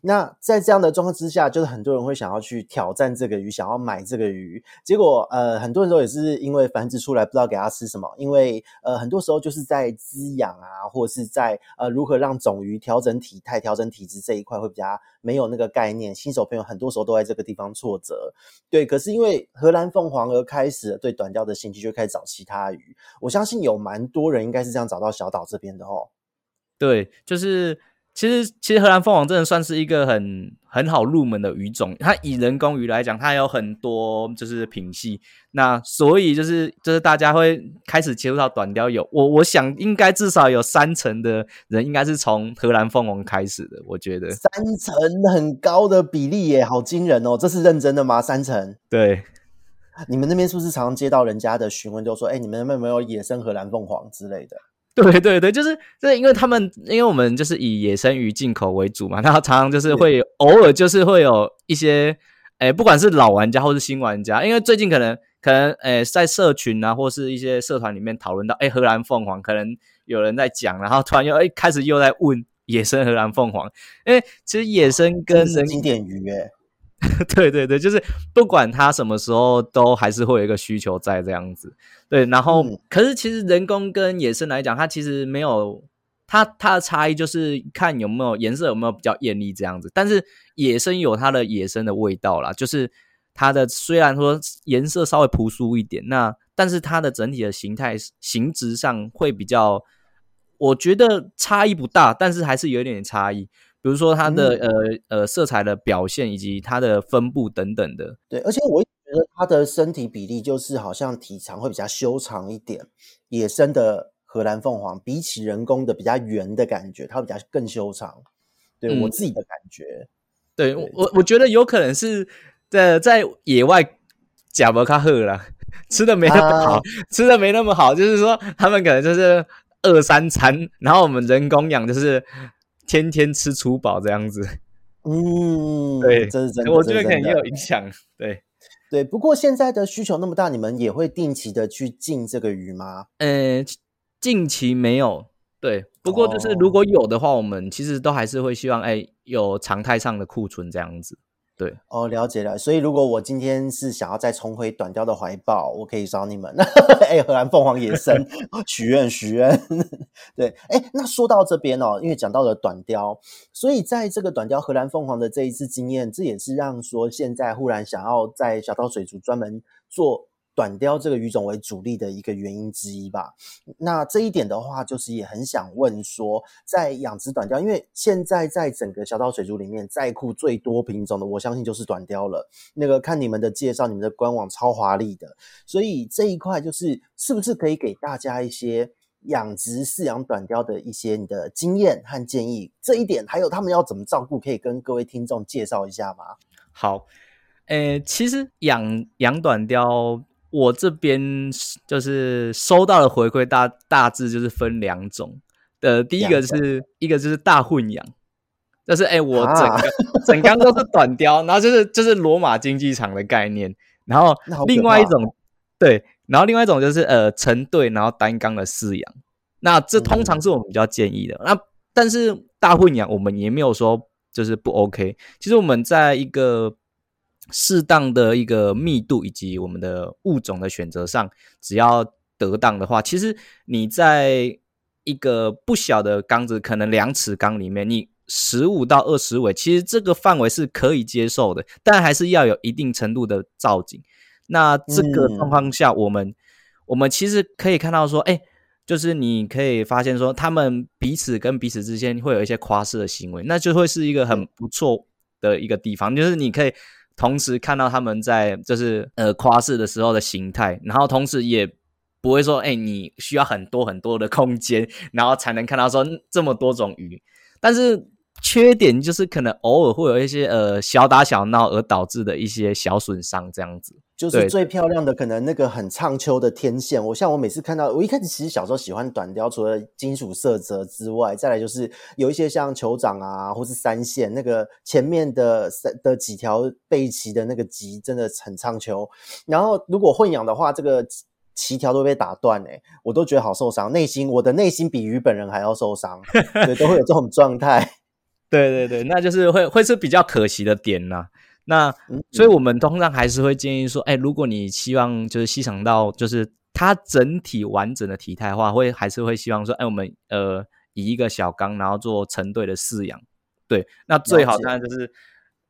Speaker 1: 那在这样的状况之下，就是很多人会想要去挑战这个鱼，想要买这个鱼。结果，呃，很多人都也是因为繁殖出来不知道给它吃什么，因为呃，很多时候就是在滋养啊，或者是在呃如何让种鱼调整体态、调整体质这一块会比较没有那个概念。新手朋友很多时候都在这个地方挫折。对，可是因为荷兰凤凰而开始对短钓的兴趣，就开始找其他鱼。我相信有蛮多人应该是这样找到小岛这边的哦。
Speaker 2: 对，就是。其实其实荷兰凤凰真的算是一个很很好入门的鱼种。它以人工鱼来讲，它有很多就是品系。那所以就是就是大家会开始接触到短鲷，有我我想应该至少有三成的人应该是从荷兰凤凰开始的。我觉得
Speaker 1: 三成很高的比例耶，好惊人哦！这是认真的吗？三成？
Speaker 2: 对。
Speaker 1: 你们那边是不是常常接到人家的询问，就说：“哎，你们那边有没有野生荷兰凤凰之类的？”
Speaker 2: 对 对对，就是就是因为他们，因为我们就是以野生鱼进口为主嘛，然后常常就是会偶尔就是会有一些，哎不管是老玩家或是新玩家，因为最近可能可能哎在社群啊或是一些社团里面讨论到，哎荷兰凤凰可能有人在讲，然后突然又哎开始又在问野生荷兰凤凰，因为其实野生跟人
Speaker 1: 经典鱼诶。
Speaker 2: 对对对，就是不管它什么时候，都还是会有一个需求在这样子。对，然后、嗯、可是其实人工跟野生来讲，它其实没有它它的差异，就是看有没有颜色有没有比较艳丽这样子。但是野生有它的野生的味道啦，就是它的虽然说颜色稍微朴素一点，那但是它的整体的形态形质上会比较，我觉得差异不大，但是还是有一点点差异。比如说它的、嗯、呃呃色彩的表现以及它的分布等等的，
Speaker 1: 对，而且我觉得它的身体比例就是好像体长会比较修长一点。野生的荷兰凤凰比起人工的比较圆的感觉，它比较更修长。对、嗯、我自己的感觉，
Speaker 2: 对，对我我觉得有可能是在在野外假不卡赫啦，吃的没那么好，啊、吃的没那么好，就是说他们可能就是二三餐，然后我们人工养就是。天天吃粗饱这样子，
Speaker 1: 嗯，
Speaker 2: 对，
Speaker 1: 这是真的，
Speaker 2: 我觉得可能也有影响，对，
Speaker 1: 对。不过现在的需求那么大，你们也会定期的去进这个鱼吗？
Speaker 2: 呃，近期没有，对。不过就是如果有的话，我们其实都还是会希望，哎，有常态上的库存这样子。对
Speaker 1: 哦，了解了。所以如果我今天是想要再重回短雕的怀抱，我可以找你们。哎，荷兰凤凰野生许愿许愿。对，哎，那说到这边哦，因为讲到了短雕，所以在这个短雕荷兰凤凰的这一次经验，这也是让说现在忽然想要在小岛水族专门做。短鯛这个鱼种为主力的一个原因之一吧。那这一点的话，就是也很想问说，在养殖短鯛，因为现在在整个小岛水族里面，在库最多品种的，我相信就是短鯛了。那个看你们的介绍，你们的官网超华丽的，所以这一块就是是不是可以给大家一些养殖饲养短鯛的一些你的经验和建议？这一点还有他们要怎么照顾，可以跟各位听众介绍一下吗？
Speaker 2: 好，呃，其实养养短鯛。我这边就是收到的回馈，大大致就是分两种。呃，第一个是一个就是大混养，就是哎、欸，我整个、啊、整缸都是短雕，然后就是就是罗马竞技场的概念。然后另外一种对，然后另外一种就是呃成对，然后单缸的饲养。那这通常是我们比较建议的。嗯、那但是大混养我们也没有说就是不 OK。其实我们在一个。适当的一个密度以及我们的物种的选择上，只要得当的话，其实你在一个不小的缸子，可能两尺缸里面，你十五到二十尾，其实这个范围是可以接受的，但还是要有一定程度的造景。那这个状况下，我们、嗯、我们其实可以看到说，哎，就是你可以发现说，他们彼此跟彼此之间会有一些跨式的行为，那就会是一个很不错的一个地方，就是你可以。同时看到他们在就是呃夸式的时候的形态，然后同时也不会说，哎、你需要很多很多的空间，然后才能看到说这么多种鱼。但是缺点就是可能偶尔会有一些呃小打小闹而导致的一些小损伤这样子。
Speaker 1: 就是最漂亮的，可能那个很唱秋的天线。我像我每次看到，我一开始其实小时候喜欢短雕，除了金属色泽之外，再来就是有一些像酋长啊，或是三线那个前面的三的几条背鳍的那个鳍，真的很唱秋。然后如果混养的话，这个鳍条都被打断，诶我都觉得好受伤，内心我的内心比鱼本人还要受伤，对，都会有这种状态。
Speaker 2: 对对对，那就是会会是比较可惜的点呐、啊。那，所以我们通常还是会建议说，哎，如果你希望就是欣赏到就是它整体完整的体态的话，会还是会希望说，哎，我们呃以一个小缸，然后做成对的饲养，对，那最好当然就是，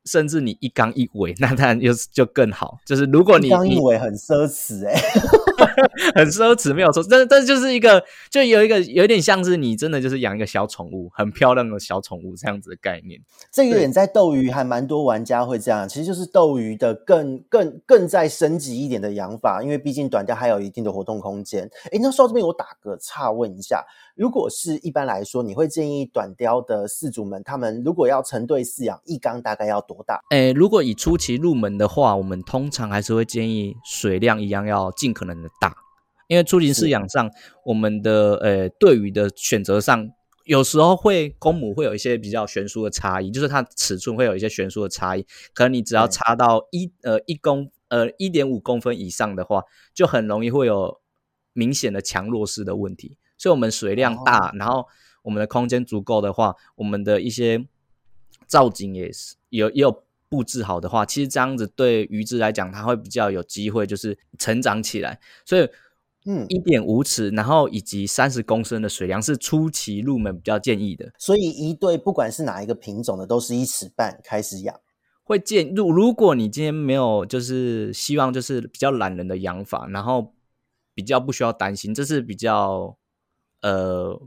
Speaker 2: 甚至你一缸一尾，那当然就就更好，就是如果你
Speaker 1: 一缸一尾很奢侈哎、欸。
Speaker 2: 很奢侈，没有错。但但就是一个，就有一个有一点像是你真的就是养一个小宠物，很漂亮的小宠物这样子的概念。
Speaker 1: 这个点在斗鱼还蛮多玩家会这样，其实就是斗鱼的更更更再升级一点的养法，因为毕竟短鯛还有一定的活动空间。哎，那说到这边，我打个岔问一下，如果是一般来说，你会建议短鯛的饲主们，他们如果要成对饲养，一缸大概要多大？
Speaker 2: 哎，如果以初期入门的话，我们通常还是会建议水量一样要尽可能的大，因为初级饲养上，我们的呃对鱼的选择上，有时候会公母会有一些比较悬殊的差异，就是它尺寸会有一些悬殊的差异，可能你只要差到一呃一公呃一点五公分以上的话，就很容易会有明显的强弱势的问题。所以，我们水量大，然后我们的空间足够的话，我们的一些造景也是有也有。布置好的话，其实这样子对鱼只来讲，它会比较有机会就是成长起来。所以，嗯，一点五尺，然后以及三十公升的水量是初期入门比较建议的。
Speaker 1: 所以，一对不管是哪一个品种的，都是一尺半开始养。
Speaker 2: 会建如如果你今天没有就是希望就是比较懒人的养法，然后比较不需要担心，这是比较呃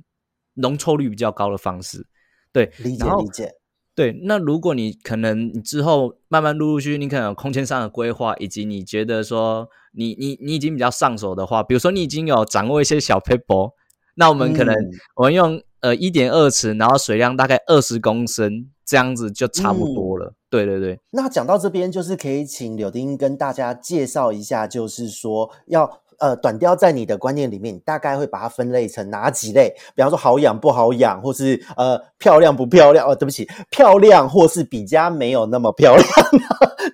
Speaker 2: 容错率比较高的方式。对，
Speaker 1: 理解理解。
Speaker 2: 对，那如果你可能你之后慢慢陆陆续续，你可能有空间上的规划，以及你觉得说你你你已经比较上手的话，比如说你已经有掌握一些小 paper，，那我们可能我们用、嗯、呃一点二尺，然后水量大概二十公升，这样子就差不多了。嗯、对对对。
Speaker 1: 那讲到这边，就是可以请柳丁跟大家介绍一下，就是说要。呃，短雕在你的观念里面，大概会把它分类成哪几类？比方说好养不好养，或是呃漂亮不漂亮？哦，对不起，漂亮或是比较没有那么漂亮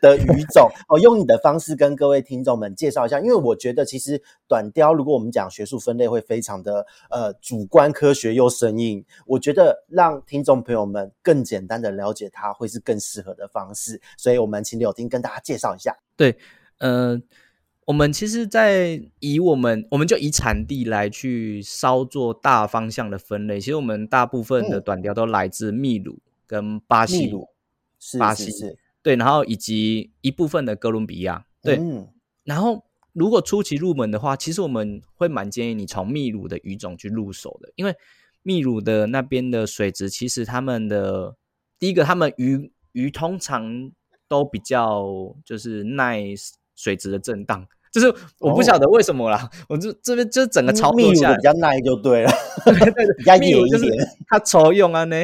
Speaker 1: 的 鱼种哦，用你的方式跟各位听众们介绍一下。因为我觉得其实短雕，如果我们讲学术分类，会非常的呃主观科学又生硬。我觉得让听众朋友们更简单的了解它，会是更适合的方式。所以我们请柳丁跟大家介绍一下。
Speaker 2: 对，嗯、我们其实，在以我们，我们就以产地来去稍做大方向的分类。其实我们大部分的短调都来自秘鲁跟巴西，
Speaker 1: 秘鲁是
Speaker 2: 巴西
Speaker 1: 是是
Speaker 2: 对，然后以及一部分的哥伦比亚，对。
Speaker 1: 嗯、
Speaker 2: 然后，如果初期入门的话，其实我们会蛮建议你从秘鲁的鱼种去入手的，因为秘鲁的那边的水质，其实他们的第一个，他们鱼鱼通常都比较就是耐水质的震荡。就是我不晓得为什么啦，哦、我就这边就是整个操作下来
Speaker 1: 比较耐就对了，比较野一点。
Speaker 2: 它抽用啊呢，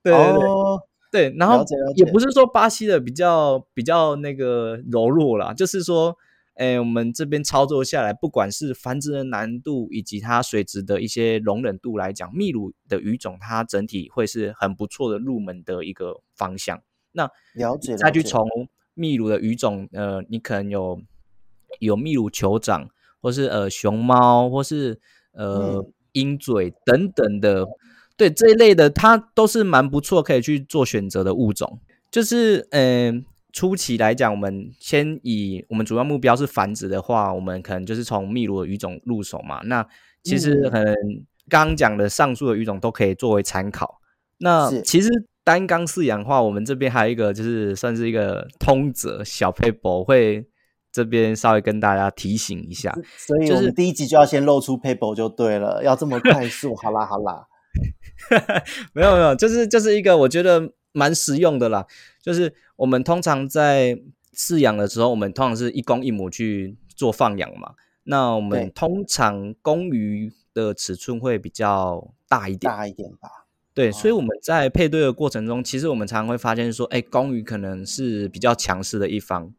Speaker 2: 对对对，哦、对，然后也不是说巴西的比较比较那个柔弱啦，就是说，哎，我们这边操作下来，不管是繁殖的难度以及它水质的一些容忍度来讲，秘鲁的鱼种它整体会是很不错的入门的一个方向。那
Speaker 1: 了解，
Speaker 2: 再去从秘鲁的鱼种，呃，你可能有。有秘鲁酋长，或是呃熊猫，或是呃鹰、嗯、嘴等等的，对这一类的，它都是蛮不错，可以去做选择的物种。就是呃初期来讲，我们先以我们主要目标是繁殖的话，我们可能就是从秘鲁的鱼种入手嘛。那其实可能刚刚讲的上述的鱼种都可以作为参考。那其实单缸饲养的话，我们这边还有一个就是算是一个通则小撇步会。这边稍微跟大家提醒一下，
Speaker 1: 所以我们第一集就要先露出 paper 就对了，要这么快速，好啦好啦，
Speaker 2: 没有没有，就是就是一个我觉得蛮实用的啦，就是我们通常在饲养的时候，我们通常是一公一母去做放养嘛，那我们通常公鱼的尺寸会比较大一点，
Speaker 1: 大一点吧，
Speaker 2: 对，所以我们在配对的过程中，其实我们常常会发现说，哎，公鱼可能是比较强势的一方。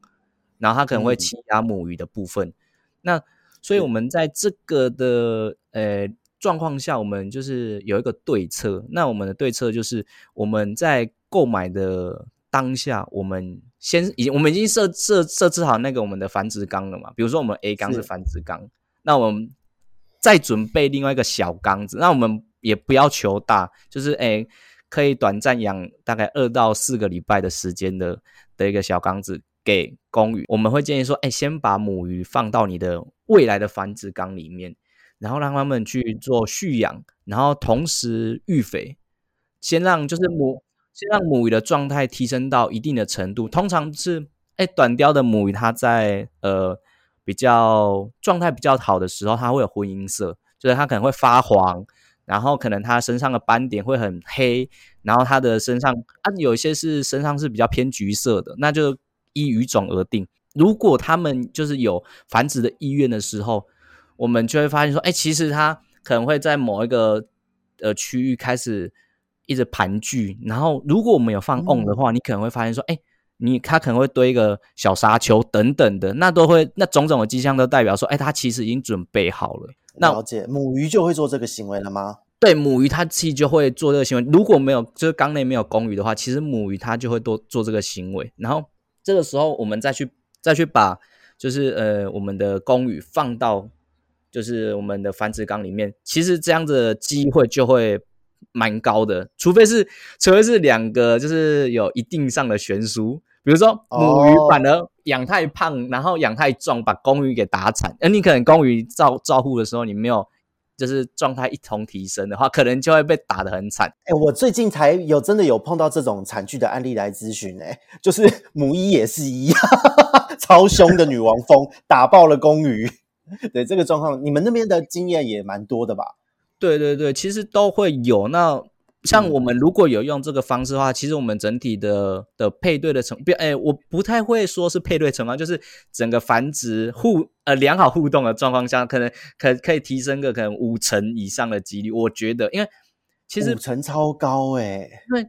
Speaker 2: 然后它可能会欺压母鱼的部分，嗯、那所以我们在这个的呃状况下，我们就是有一个对策。那我们的对策就是我们在购买的当下，我们先已经我们已经设设设置好那个我们的繁殖缸了嘛。比如说我们 A 缸是繁殖缸，那我们再准备另外一个小缸子。那我们也不要求大，就是诶可以短暂养大概二到四个礼拜的时间的的一个小缸子。给公鱼，我们会建议说，哎，先把母鱼放到你的未来的繁殖缸里面，然后让他们去做蓄养，然后同时育肥，先让就是母，先让母鱼的状态提升到一定的程度。通常是，哎，短鯛的母鱼它在呃比较状态比较好的时候，它会有婚姻色，就是它可能会发黄，然后可能它身上的斑点会很黑，然后它的身上啊有一些是身上是比较偏橘色的，那就依鱼种而定。如果他们就是有繁殖的意愿的时候，我们就会发现说，哎，其实它可能会在某一个呃区域开始一直盘踞，然后如果我们有放瓮的话，嗯、你可能会发现说，哎。你它可能会堆一个小沙丘等等的，那都会那种种的迹象都代表说，哎，它其实已经准备好了。那
Speaker 1: 了解，母鱼就会做这个行为了吗？
Speaker 2: 对，母鱼它其实就会做这个行为。如果没有就是缸内没有公鱼的话，其实母鱼它就会多做这个行为。然后这个时候我们再去再去把就是呃我们的公鱼放到就是我们的繁殖缸里面，其实这样子的机会就会。蛮高的，除非是，除非是两个，就是有一定上的悬殊，比如说母鱼反而养太胖，哦、然后养太壮，把公鱼给打惨。而你可能公鱼照照护的时候，你没有就是状态一同提升的话，可能就会被打得很惨。
Speaker 1: 哎、欸，我最近才有真的有碰到这种惨剧的案例来咨询，哎，就是 母一也是一样，超凶的女王蜂打爆了公鱼。对这个状况，你们那边的经验也蛮多的吧？
Speaker 2: 对对对，其实都会有。那像我们如果有用这个方式的话，嗯、其实我们整体的的配对的成，不哎，我不太会说是配对成功，就是整个繁殖互呃良好互动的状况下，可能可可以提升个可能五成以上的几率。我觉得，因为其实
Speaker 1: 五成超高哎，
Speaker 2: 因为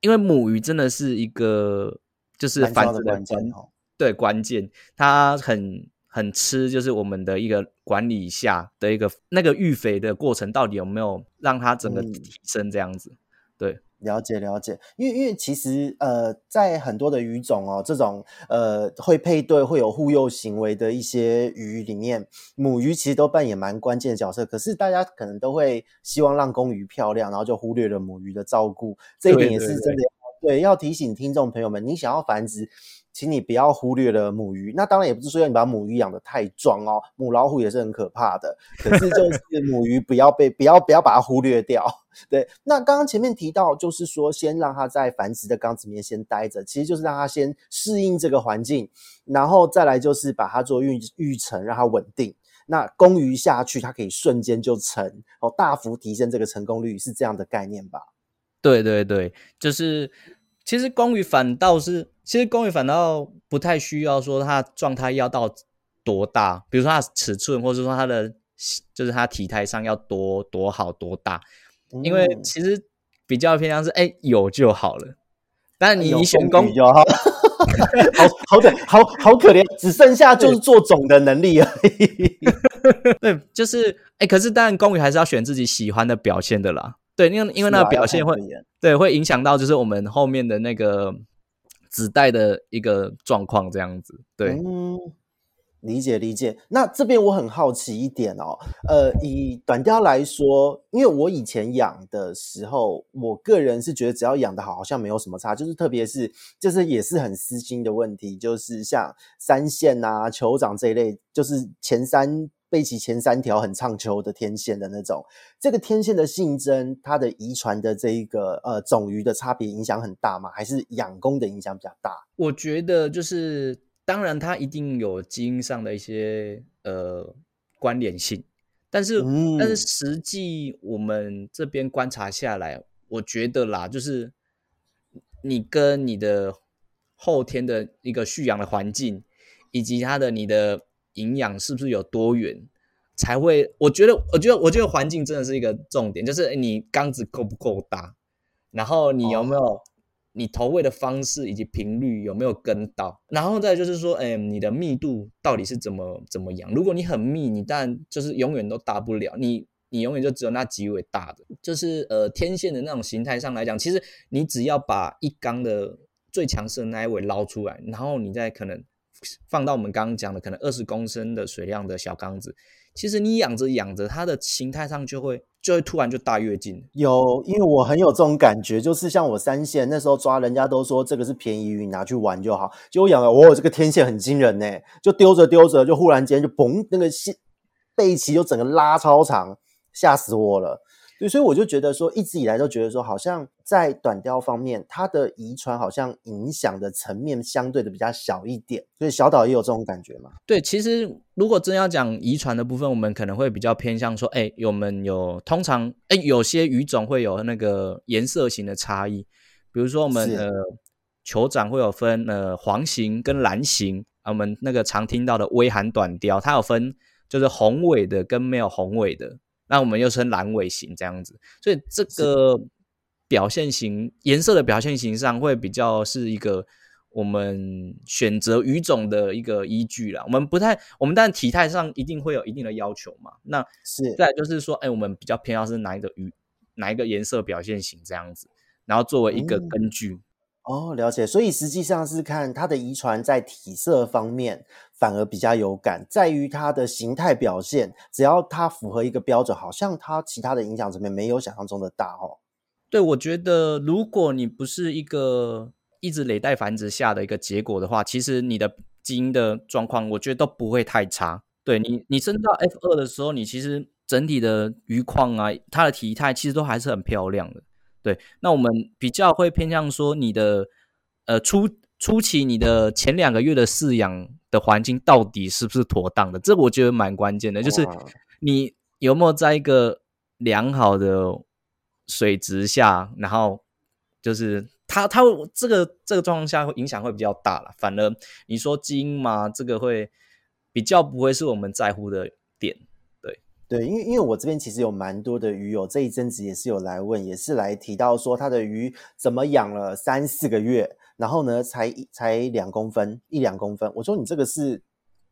Speaker 2: 因为母鱼真的是一个就是繁殖的关对关键，它很。很吃，就是我们的一个管理下的一个那个育肥的过程，到底有没有让它整个提升这样子？嗯、对，
Speaker 1: 了解了解。因为因为其实呃，在很多的鱼种哦，这种呃会配对会有互诱行为的一些鱼里面，母鱼其实都扮演蛮关键的角色。可是大家可能都会希望让公鱼漂亮，然后就忽略了母鱼的照顾。这一点也是真的。对，对，对，对，要提醒听众朋友们，你想要繁殖。请你不要忽略了母鱼，那当然也不是说要你把母鱼养得太壮哦，母老虎也是很可怕的。可是就是 母鱼不要被不要不要把它忽略掉。对，那刚刚前面提到，就是说先让它在繁殖的缸子里面先待着，其实就是让它先适应这个环境，然后再来就是把它做育育成，让它稳定。那公鱼下去，它可以瞬间就成哦，大幅提升这个成功率，是这样的概念吧？
Speaker 2: 对对对，就是。其实公鱼反倒是，其实公鱼反倒不太需要说它状态要到多大，比如说它尺寸，或者说它的就是它体态上要多多好多大，因为其实比较偏向是哎有就好了。但你你选公鱼就好，
Speaker 1: 好好的好好可怜，只剩下就是做种的能力而已。
Speaker 2: 对，就是哎，可是当然公鱼还是要选自己喜欢的表现的啦。对，因为因为那个表现会，对，会影响到就是我们后面的那个子代的一个状况，这样子。对，
Speaker 1: 嗯，理解理解。那这边我很好奇一点哦，呃，以短鯛来说，因为我以前养的时候，我个人是觉得只要养得好，好像没有什么差。就是特别是，就是也是很私心的问题，就是像三线啊、酋长这一类，就是前三。背鳍前三条很唱秋的天线的那种，这个天线的性征，它的遗传的这一个呃种鱼的差别影响很大吗？还是养工的影响比较大？
Speaker 2: 我觉得就是，当然它一定有基因上的一些呃关联性，但是、嗯、但是实际我们这边观察下来，我觉得啦，就是你跟你的后天的一个蓄养的环境，以及它的你的。营养是不是有多元，才会？我觉得，我觉得，我觉得环境真的是一个重点，就是你缸子够不够大，然后你有没有你投喂的方式以及频率有没有跟到，然后再就是说，哎，你的密度到底是怎么怎么样？如果你很密，你当然就是永远都大不了，你你永远就只有那几尾大的。就是呃，天线的那种形态上来讲，其实你只要把一缸的最强势的那一尾捞出来，然后你再可能。放到我们刚刚讲的可能二十公升的水量的小缸子，其实你养着养着，它的形态上就会就会突然就大跃进。
Speaker 1: 有，因为我很有这种感觉，就是像我三线那时候抓，人家都说这个是便宜鱼，拿去玩就好。结果养了，我、这个天线很惊人呢，就丢着丢着，就忽然间就嘣，那个线背鳍就整个拉超长，吓死我了。对，所以我就觉得说，一直以来都觉得说，好像在短鯛方面，它的遗传好像影响的层面相对的比较小一点。所以小岛也有这种感觉嘛？
Speaker 2: 对，其实如果真要讲遗传的部分，我们可能会比较偏向说，哎，我们有通常，哎，有些鱼种会有那个颜色型的差异，比如说我们的酋长会有分呃黄型跟蓝型啊，我们那个常听到的微寒短鯛，它有分就是红尾的跟没有红尾的。那我们又称蓝尾型这样子，所以这个表现型颜色的表现型上会比较是一个我们选择鱼种的一个依据啦。我们不太，我们但体态上一定会有一定的要求嘛。那是再就是说，哎，我们比较偏要是哪一个鱼，哪一个颜色表现型这样子，然后作为一个根据。嗯
Speaker 1: 哦，了解。所以实际上是看它的遗传在体色方面反而比较有感，在于它的形态表现，只要它符合一个标准，好像它其他的影响层面没有想象中的大哦。
Speaker 2: 对，我觉得如果你不是一个一直累代繁殖下的一个结果的话，其实你的基因的状况，我觉得都不会太差。对你，你升到 F 二的时候，你其实整体的鱼况啊，它的体态其实都还是很漂亮的。对，那我们比较会偏向说你的，呃，初初期你的前两个月的饲养的环境到底是不是妥当的？这我觉得蛮关键的，就是你有没有在一个良好的水质下，然后就是它它这个这个状况下会影响会比较大了。反而你说基因嘛，这个会比较不会是我们在乎的点。
Speaker 1: 对，因为因为我这边其实有蛮多的鱼友，这一阵子也是有来问，也是来提到说他的鱼怎么养了三四个月，然后呢才一才两公分，一两公分。我说你这个是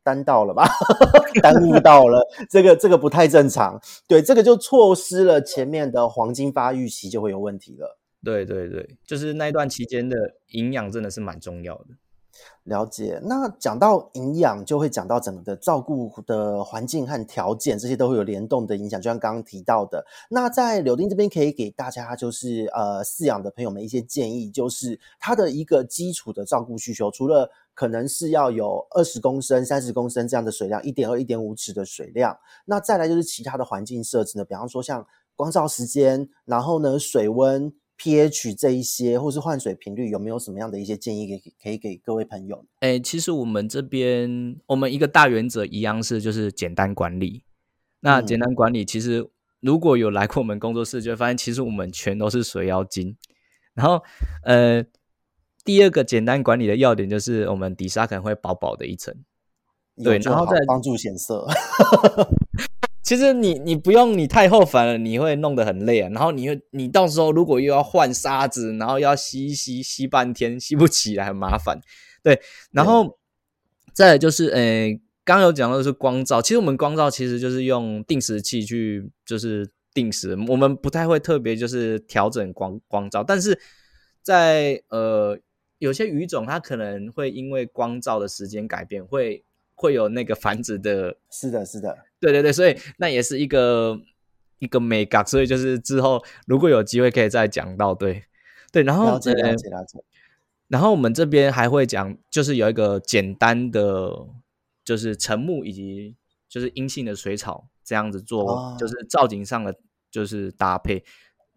Speaker 1: 单到了吧？耽误到了，这个这个不太正常。对，这个就错失了前面的黄金发育期，就会有问题了。
Speaker 2: 对对对，就是那一段期间的营养真的是蛮重要的。
Speaker 1: 了解，那讲到营养，就会讲到整个的照顾的环境和条件，这些都会有联动的影响。就像刚刚提到的，那在柳丁这边可以给大家，就是呃饲养的朋友们一些建议，就是它的一个基础的照顾需求，除了可能是要有二十公升、三十公升这样的水量，一点二、一点五尺的水量，那再来就是其他的环境设置呢，比方说像光照时间，然后呢水温。pH 这一些，或是换水频率，有没有什么样的一些建议给可以给各位朋友？
Speaker 2: 哎、欸，其实我们这边，我们一个大原则一样是就是简单管理。那简单管理，其实如果有来过我们工作室，就会发现其实我们全都是水妖精。然后，呃，第二个简单管理的要点就是我们底沙可能会薄薄的一层，对，然后再
Speaker 1: 帮助显色。
Speaker 2: 其实你你不用你太厚粉了，你会弄得很累啊。然后你会你到时候如果又要换沙子，然后要吸一吸吸半天吸不起来，很麻烦。对，然后再来就是，呃，刚刚有讲到的是光照。其实我们光照其实就是用定时器去，就是定时。我们不太会特别就是调整光光照，但是在呃有些鱼种它可能会因为光照的时间改变，会会有那个繁殖的。
Speaker 1: 是的，是的。
Speaker 2: 对对对，所以那也是一个一个美感，所以就是之后如果有机会可以再讲到，对对，然后
Speaker 1: 了解了解了解，
Speaker 2: 然后我们这边还会讲，就是有一个简单的，就是沉木以及就是阴性的水草这样子做，哦、就是造景上的就是搭配，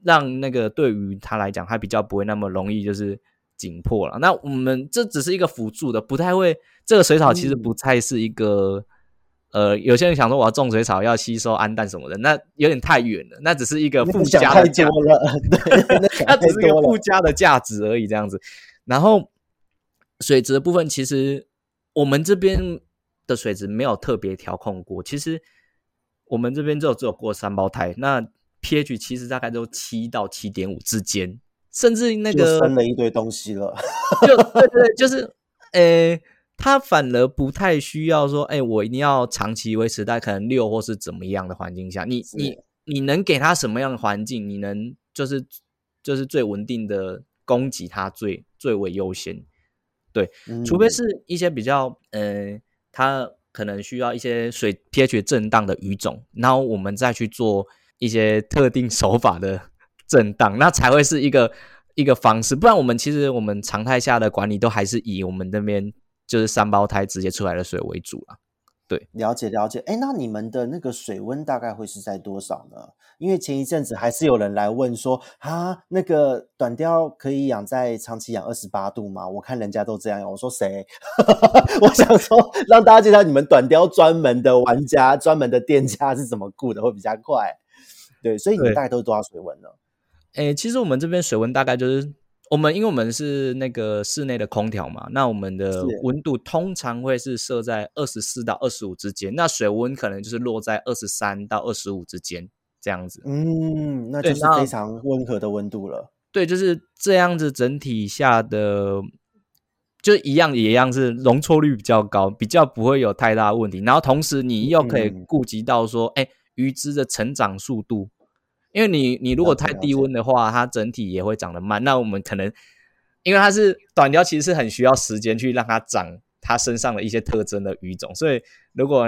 Speaker 2: 让那个对于他来讲，他比较不会那么容易就是紧迫了。那我们这只是一个辅助的，不太会，这个水草其实不太是一个。嗯呃，有些人想说我要种水草要吸收氨氮什么的，那有点太远了，那只是一个附加的价值，那 只是一个附加的价值而已，这样子。然后水质的部分，其实我们这边的水质没有特别调控过，其实我们这边就只有过三胞胎，那 pH 其实大概都七到七点五之间，甚至那个
Speaker 1: 生了一堆东西了，
Speaker 2: 就 对对对，就是诶，他反而不太需要说，哎、欸，我一定要长期维持在可能六或是怎么样的环境下，你你你能给他什么样的环境？你能就是就是最稳定的供给他最最为优先，对，嗯、除非是一些比较呃，他可能需要一些水 pH 震荡的鱼种，然后我们再去做一些特定手法的震荡，那才会是一个一个方式。不然我们其实我们常态下的管理都还是以我们那边。就是三胞胎直接出来的水为主了，对，
Speaker 1: 了解了解。哎，那你们的那个水温大概会是在多少呢？因为前一阵子还是有人来问说，啊，那个短鲷可以养在长期养二十八度吗？我看人家都这样。我说谁？我想说让大家介绍你们短鲷专门的玩家、专门的店家是怎么顾的，会比较快。对，所以你们大概都是多少水温呢？
Speaker 2: 哎，其实我们这边水温大概就是。我们因为我们是那个室内的空调嘛，那我们的温度通常会是设在二十四到二十五之间，那水温可能就是落在二十三到二十五之间这样子。
Speaker 1: 嗯，那就是非常温和的温度了。
Speaker 2: 对，就是这样子，整体下的就一样也一样是容错率比较高，比较不会有太大问题。然后同时你又可以顾及到说，哎、嗯，鱼只的成长速度。因为你你如果太低温的话，它整体也会长得慢。那我们可能，因为它是短鲷，其实是很需要时间去让它长它身上的一些特征的鱼种。所以如果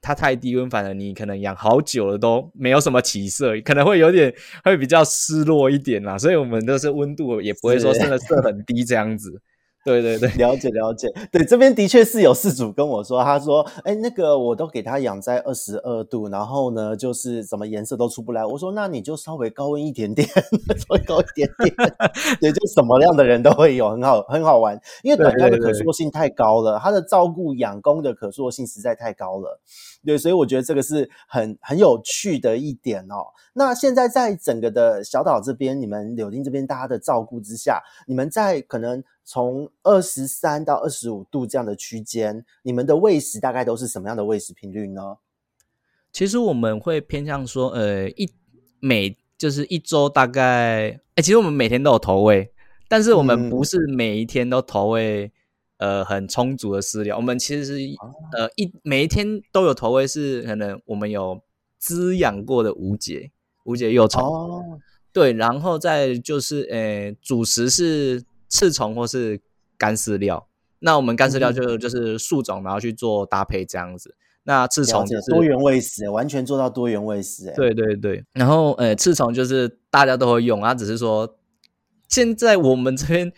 Speaker 2: 它太低温，反而你可能养好久了都没有什么起色，可能会有点会比较失落一点啦。所以我们都是温度也不会说真的设很低这样子。对对对，
Speaker 1: 了解了解。对，这边的确是有事主跟我说，他说：“哎，那个我都给他养在二十二度，然后呢，就是什么颜色都出不来。”我说：“那你就稍微高温一点点，稍微高一点点。”对，就什么样的人都会有，很好很好玩。因为短鯛的可塑性太高了，它的照顾养工的可塑性实在太高了。对，所以我觉得这个是很很有趣的一点哦。那现在在整个的小岛这边，你们柳丁这边大家的照顾之下，你们在可能从二十三到二十五度这样的区间，你们的喂食大概都是什么样的喂食频率呢？
Speaker 2: 其实我们会偏向说，呃，一每就是一周大概，哎，其实我们每天都有投喂，但是我们不是每一天都投喂。嗯呃，很充足的饲料。我们其实是呃一每一天都有投喂，是可能我们有滋养过的无解无解幼虫。哦，对，然后再就是呃主食是刺虫或是干饲料。那我们干饲料就、嗯、就是树种，然后去做搭配这样子。那刺虫就是
Speaker 1: 多元喂食，完全做到多元喂食。
Speaker 2: 对对对。然后呃刺虫就是大家都会用啊，只是说现在我们这边。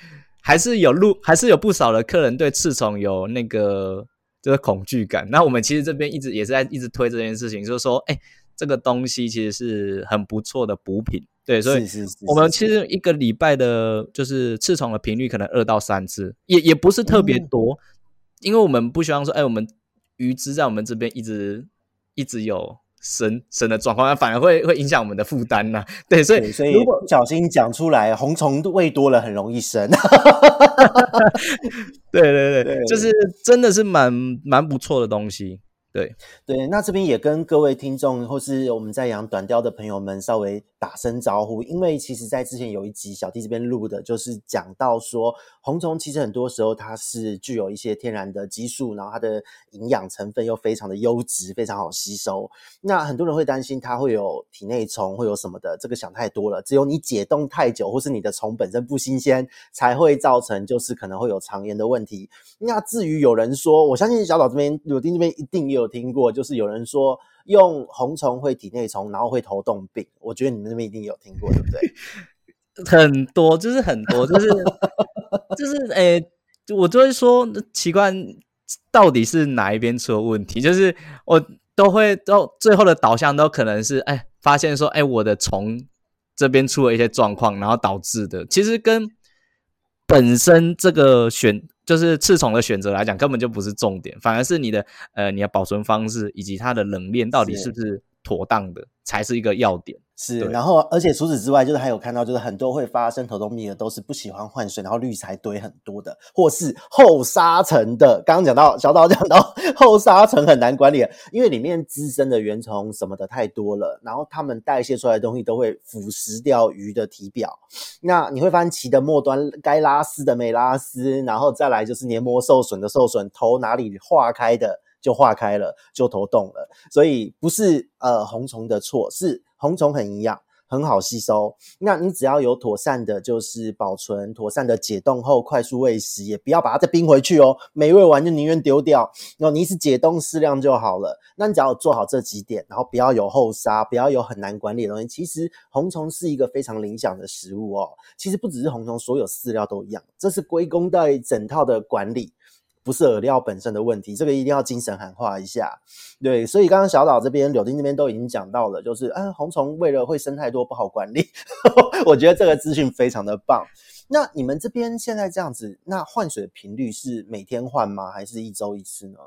Speaker 2: 还是有路，还是有不少的客人对刺虫有那个就是恐惧感。那我们其实这边一直也是在一直推这件事情，就是说，哎，这个东西其实是很不错的补品。对，所以我们其实一个礼拜的，就是刺虫的频率可能二到三次，也也不是特别多，嗯，因为我们不希望说，哎，我们鱼只在我们这边一直一直有。生生的状况，反而会会影响我们的负担呐。对，所以
Speaker 1: 所以如果不小心讲出来，红虫喂多了很容易生。
Speaker 2: 对 对对，对就是真的是蛮蛮不错的东西。对
Speaker 1: 对，那这边也跟各位听众或是我们在养短鯛的朋友们稍微打声招呼，因为其实在之前有一集小弟这边录的，就是讲到说红虫其实很多时候它是具有一些天然的激素，然后它的营养成分又非常的优质，非常好吸收。那很多人会担心它会有体内虫，会有什么的，这个想太多了。只有你解冻太久，或是你的虫本身不新鲜，才会造成就是可能会有肠炎的问题。那至于有人说，我相信小岛这边柳丁这边一定有。有听过，就是有人说用红虫会体内虫，然后会头痛病。我觉得你们那边一定有听过，对不对？
Speaker 2: 很多，就是很多，就是就是，哎、我就会说奇怪，到底是哪一边出了问题？就是我都会到最后的导向都可能是，哎、发现说，哎、我的虫这边出了一些状况，然后导致的，其实跟本身这个选。就是刺虫的选择来讲，根本就不是重点，反而是你的呃，你的保存方式以及它的冷链到底是不是妥当的，才是一个要点。
Speaker 1: 是，然后而且除此之外，就是还有看到，就是很多会发生头痛病的，都是不喜欢换水，然后滤材堆很多的，或是后沙层的。刚刚讲到小岛讲到后沙层很难管理，因为里面滋生的原虫什么的太多了，然后它们代谢出来的东西都会腐蚀掉鱼的体表。那你会发现鳍的末端该拉丝的没拉丝，然后再来就是黏膜受损的受损，头哪里化开的就化开了，就头动了。所以不是呃红虫的错，是。红虫很营养，很好吸收。那你只要有妥善的，就是保存妥善的解冻后快速喂食，也不要把它再冰回去哦。没喂完就宁愿丢掉。然后你是解冻适量就好了。那你只要做好这几点，然后不要有后沙，不要有很难管理的东西。其实红虫是一个非常理想的食物哦。其实不只是红虫，所有饲料都一样。这是归功在整套的管理。不是饵料本身的问题，这个一定要精神喊话一下。对，所以刚刚小岛这边、柳丁这边都已经讲到了，就是啊，红虫为了会生太多不好管理，我觉得这个资讯非常的棒。那你们这边现在这样子，那换水的频率是每天换吗？还是一周一次呢？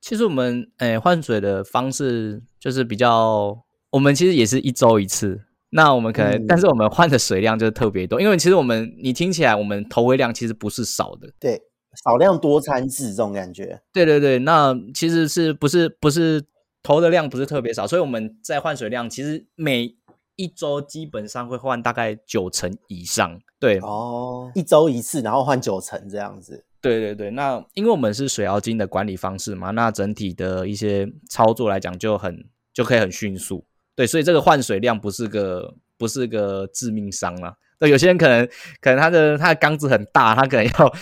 Speaker 2: 其实我们诶换水的方式就是比较，我们其实也是一周一次。那我们可能，嗯、但是我们换的水量就是特别多，因为其实我们你听起来，我们投喂量其实不是少的，
Speaker 1: 对，少量多餐制这种感觉。
Speaker 2: 对对对，那其实是不是不是投的量不是特别少，所以我们在换水量其实每一周基本上会换大概九成以上。对
Speaker 1: 哦，一周一次，然后换九成这样子。
Speaker 2: 对对对，那因为我们是水妖精的管理方式嘛，那整体的一些操作来讲就很就可以很迅速。对，所以这个换水量不是个不是个致命伤啦。那，有些人可能可能他的他的缸子很大，他可能要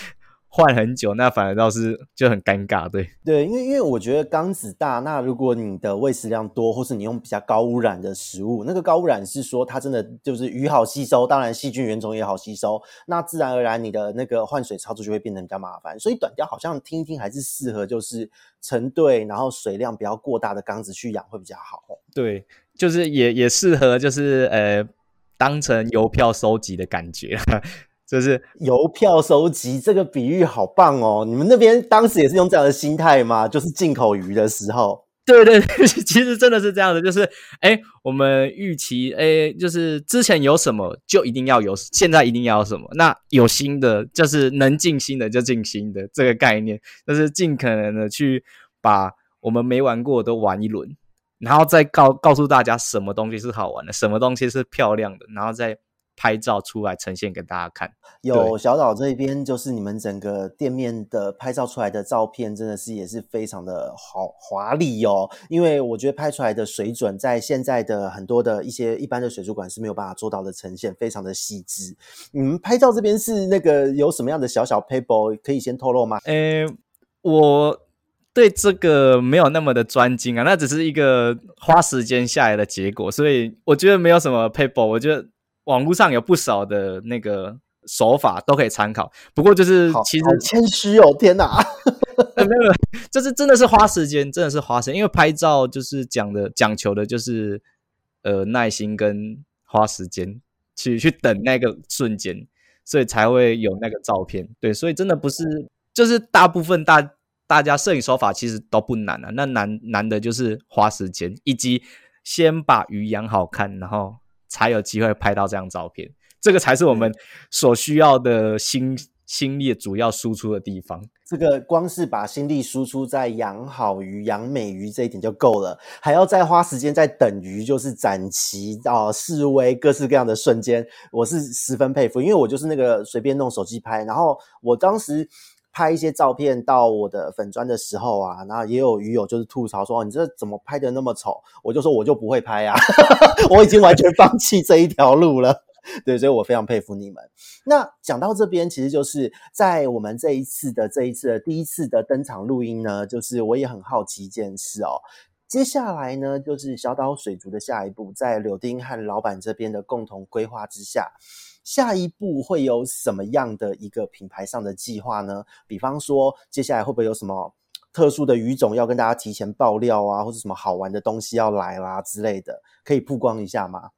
Speaker 2: 换很久，那反而倒是就很尴尬。对
Speaker 1: 对，因为因为我觉得缸子大，那如果你的喂食量多，或是你用比较高污染的食物，那个高污染是说它真的就是鱼好吸收，当然细菌原种也好吸收，那自然而然你的那个换水操作就会变得比较麻烦。所以短鯛好像听一听还是适合就是成对，然后水量不要过大的缸子去养会比较好。
Speaker 2: 对。就是也也适合，就是呃，当成邮票收集的感觉，就是
Speaker 1: 邮票收集这个比喻好棒哦！你们那边当时也是用这样的心态吗？就是进口鱼的时候，
Speaker 2: 对对对，其实真的是这样的，就是哎，我们预期哎，就是之前有什么就一定要有，现在一定要有什么，那有新的就是能进新的就进新的这个概念，就是尽可能的去把我们没玩过的都玩一轮。然后再告告诉大家什么东西是好玩的，什么东西是漂亮的，然后再拍照出来呈现给大家看。
Speaker 1: 有小岛这边就是你们整个店面的拍照出来的照片，真的是也是非常的好华丽哦。因为我觉得拍出来的水准，在现在的很多的一些一般的水族馆是没有办法做到的呈现，非常的细致。你们拍照这边是那个有什么样的小小 paper 可以先透露吗？
Speaker 2: 诶，我。对这个没有那么的专精啊，那只是一个花时间下来的结果，所以我觉得没有什么 paper。我觉得网络上有不少的那个手法都可以参考。不过就是其实
Speaker 1: 谦虚哦，天哪，
Speaker 2: 没有没有，就是真的是花时间，真的是花时间，因为拍照就是讲的讲求的就是呃耐心跟花时间去去等那个瞬间，所以才会有那个照片。对，所以真的不是，就是大部分大。大家摄影手法其实都不难啊，那难难的就是花时间，以及先把鱼养好看，然后才有机会拍到这张照片。这个才是我们所需要的心心力主要输出的地方。
Speaker 1: 这个光是把心力输出在养好鱼、养美鱼这一点就够了，还要再花时间在等鱼，就是展期啊、示威各式各样的瞬间，我是十分佩服，因为我就是那个随便弄手机拍，然后我当时。拍一些照片到我的粉砖的时候啊，然后也有鱼友就是吐槽说：“哦你这怎么拍得那么丑？”我就说：“我就不会拍啊，我已经完全放弃这一条路了。”对，所以我非常佩服你们。那讲到这边，其实就是在我们这一次的这一次的第一次的登场录音呢，就是我也很好奇一件事哦。接下来呢，就是小岛水族的下一步，在柳丁和老板这边的共同规划之下。下一步会有什么样的一个品牌上的计划呢？比方说，接下来会不会有什么特殊的语种要跟大家提前爆料啊，或者什么好玩的东西要来啦之类的，可以曝光一下吗？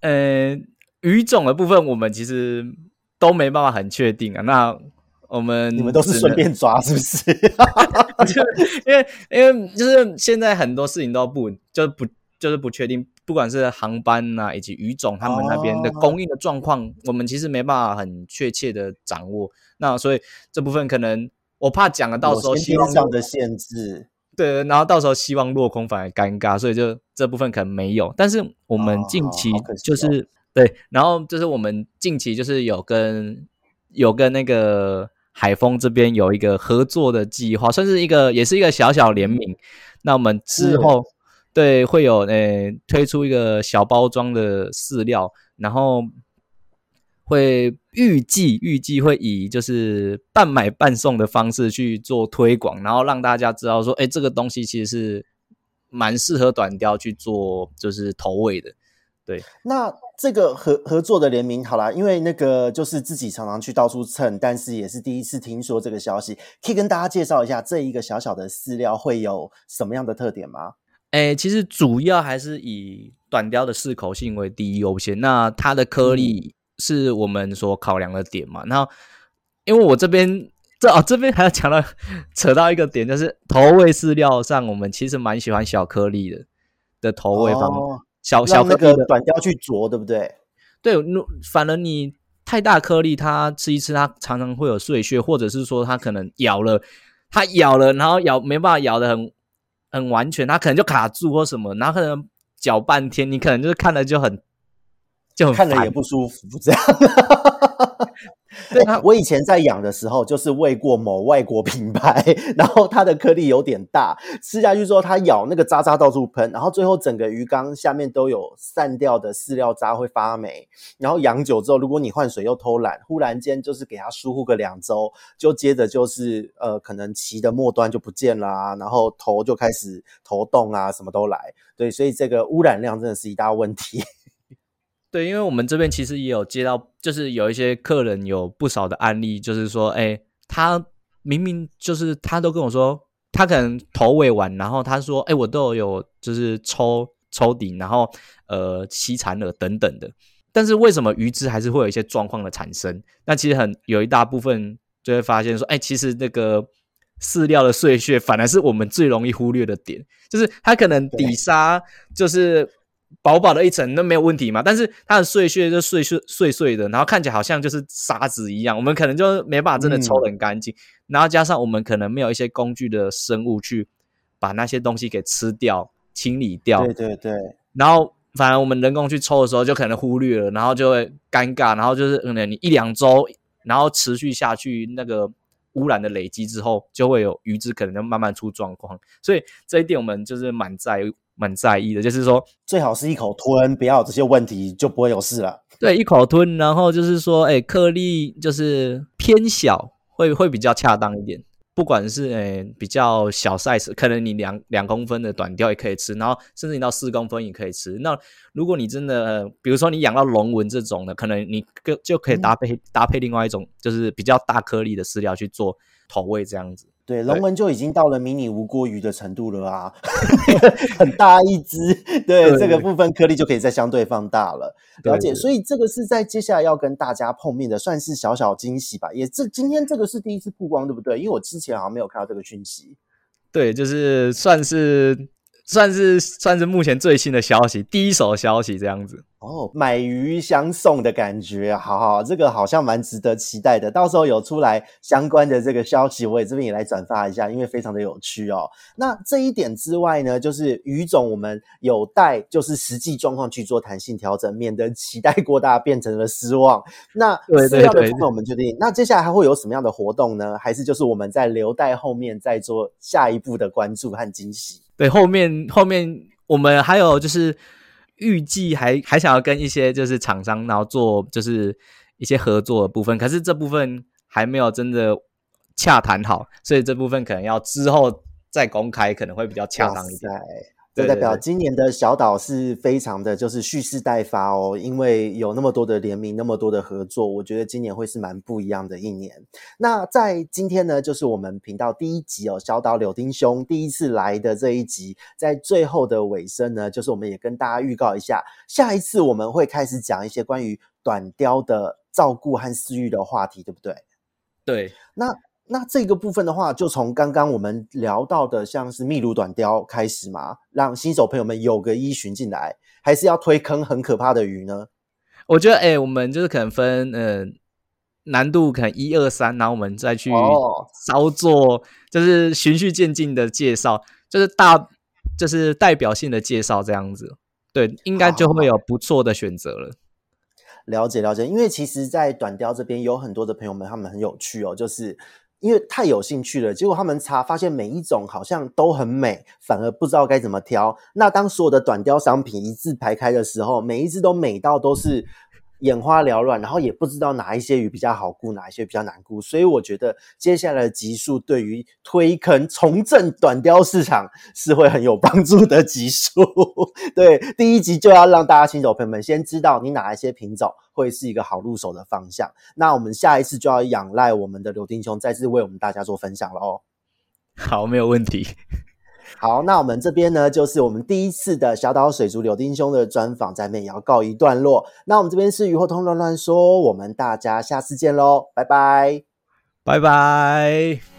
Speaker 2: 呃，语种的部分我们其实都没办法很确定啊。那我们
Speaker 1: 你们都是顺便抓是不是？
Speaker 2: 因为因为就是现在很多事情都不就不就是不确定。不管是航班呐、啊，以及鱼种，他们那边的供应的状况，哦、我们其实没办法很确切的掌握。那所以这部分可能我怕讲了，到时候希望
Speaker 1: 上的限制，
Speaker 2: 对，然后到时候希望落空反而尴尬，所以就这部分可能没有。但是我们近期就是、哦哦、对，然后就是我们近期就是有跟有跟那个海丰这边有一个合作的计划，算是一个也是一个小小联名。那我们之后。对，会有诶、推出一个小包装的饲料，然后会预计预计会以就是半买半送的方式去做推广，然后让大家知道说，哎，这个东西其实是蛮适合短鯛去做就是投喂的。对，
Speaker 1: 那这个合合作的联名好啦，因为那个就是自己常常去到处蹭，但是也是第一次听说这个消息，可以跟大家介绍一下这一个小小的饲料会有什么样的特点吗？
Speaker 2: 诶，其实主要还是以短鲷的适口性为第一优先，那它的颗粒是我们所考量的点嘛。然后，因为我这边这哦这边还要讲到 扯到一个点，就是投喂饲料上，我们其实蛮喜欢小颗粒的的投喂方。哦小小
Speaker 1: 那个短雕去啄，对不对？
Speaker 2: 对，反而你太大颗粒，它吃一吃，它常常会有碎屑，或者是说它可能咬了，它咬了，然后咬没办法咬的很很完全，他可能就卡住或什么，然后可能搅半天，你可能就是看了就很就很
Speaker 1: 看着也不舒服，这样。对啊，我以前在养的时候，就是喂过某外国品牌，然后它的颗粒有点大，吃下去之后它咬那个渣渣到处喷，然后最后整个鱼缸下面都有散掉的饲料渣会发霉，然后养久之后，如果你换水又偷懒，忽然间就是给它疏忽个两周，就接着就是呃可能鳍的末端就不见了啊，然后头就开始头动啊，什么都来，对，所以这个污染量真的是一大问题。
Speaker 2: 对，因为我们这边其实也有接到，就是有一些客人有不少的案例，就是说，哎，他明明就是他都跟我说，他可能投尾完，然后他说，哎，我都有就是抽抽顶，然后呃吸残了等等的，但是为什么鱼只还是会有一些状况的产生？那其实很有一大部分就会发现说，哎，其实那个饲料的碎屑反而是我们最容易忽略的点，就是它可能底沙就是。薄薄的一层那没有问题嘛，但是它的碎屑就碎碎碎碎的，然后看起来好像就是沙子一样，我们可能就没办法真的抽得很干净。嗯、然后加上我们可能没有一些工具的生物去把那些东西给吃掉、清理掉。
Speaker 1: 对对对。
Speaker 2: 然后反而我们人工去抽的时候就可能忽略了，然后就会尴尬，然后就是可能你一两周，然后持续下去那个污染的累积之后，就会有鱼只可能就慢慢出状况。所以这一点我们就是蛮在意。蛮在意的，就是说
Speaker 1: 最好是一口吞，不要有这些问题，就不会有事了。
Speaker 2: 对，一口吞，然后就是说，哎，颗粒就是偏小，会会比较恰当一点。不管是哎比较小 size，可能你两两公分的短钓也可以吃，然后甚至你到四公分也可以吃。那如果你真的，呃、比如说你养到龙纹这种的，可能你就就可以搭配、嗯、搭配另外一种，就是比较大颗粒的饲料去做投喂这样子。
Speaker 1: 对，龙纹就已经到了迷你无锅鱼的程度了啊，很大一只。对，对这个部分颗粒就可以再相对放大了。了解，所以这个是在接下来要跟大家碰面的，算是小小惊喜吧。也这今天这个是第一次曝光，对不对？因为我之前好像没有看到这个讯息。
Speaker 2: 对，就是算是。算是算是目前最新的消息，第一手消息这样子
Speaker 1: 哦，买鱼相送的感觉，好好，这个好像蛮值得期待的。到时候有出来相关的这个消息，我也这边也来转发一下，因为非常的有趣哦。那这一点之外呢，就是鱼种我们有待就是实际状况去做弹性调整，免得期待过大变成了失望。那饲料的部分我们决定，那接下来还会有什么样的活动呢？还是就是我们在留待后面再做下一步的关注和惊喜？
Speaker 2: 对，后面后面我们还有就是预计还还想要跟一些就是厂商，然后做就是一些合作的部分，可是这部分还没有真的洽谈好，所以这部分可能要之后再公开，可能会比较恰当一点。
Speaker 1: 这代表今年的小岛是非常的，就是蓄势待发哦，因为有那么多的联名，那么多的合作，我觉得今年会是蛮不一样的一年。那在今天呢，就是我们频道第一集哦，小岛柳丁兄第一次来的这一集，在最后的尾声呢，就是我们也跟大家预告一下，下一次我们会开始讲一些关于短雕的照顾和饲育的话题，对不对？
Speaker 2: 对，
Speaker 1: 那。那这个部分的话，就从刚刚我们聊到的，像是秘鲁短鲷开始嘛，让新手朋友们有个依循进来，还是要推坑很可怕的鱼呢？
Speaker 2: 我觉得，哎、欸，我们就是可能分，嗯、呃，难度可能一二三，然后我们再去稍作，就是循序渐进的介绍，就是大，就是代表性的介绍这样子，对，应该就会有不错的选择了。
Speaker 1: 了解了解，因为其实，在短鯛这边有很多的朋友们，他们很有趣哦，就是。因为太有兴趣了，结果他们查发现每一种好像都很美，反而不知道该怎么挑。那当所有的短雕商品一字排开的时候，每一只都美到都是眼花缭乱，然后也不知道哪一些鱼比较好顾，哪一些比较难顾，所以我觉得接下来的集数对于推坑重振短鯛市场是会很有帮助的集数。对，第一集就要让大家新手朋友们先知道你哪一些品种会是一个好入手的方向。那我们下一次就要仰赖我们的柳丁兄再次为我们大家做分享了哦。
Speaker 2: 好，没有问题。
Speaker 1: 好，那我们这边呢，就是我们第一次的小岛水族柳丁兄的专访，在这边也要告一段落。那我们这边是鱼活通乱乱说，我们大家下次见喽，拜拜，
Speaker 2: 拜拜。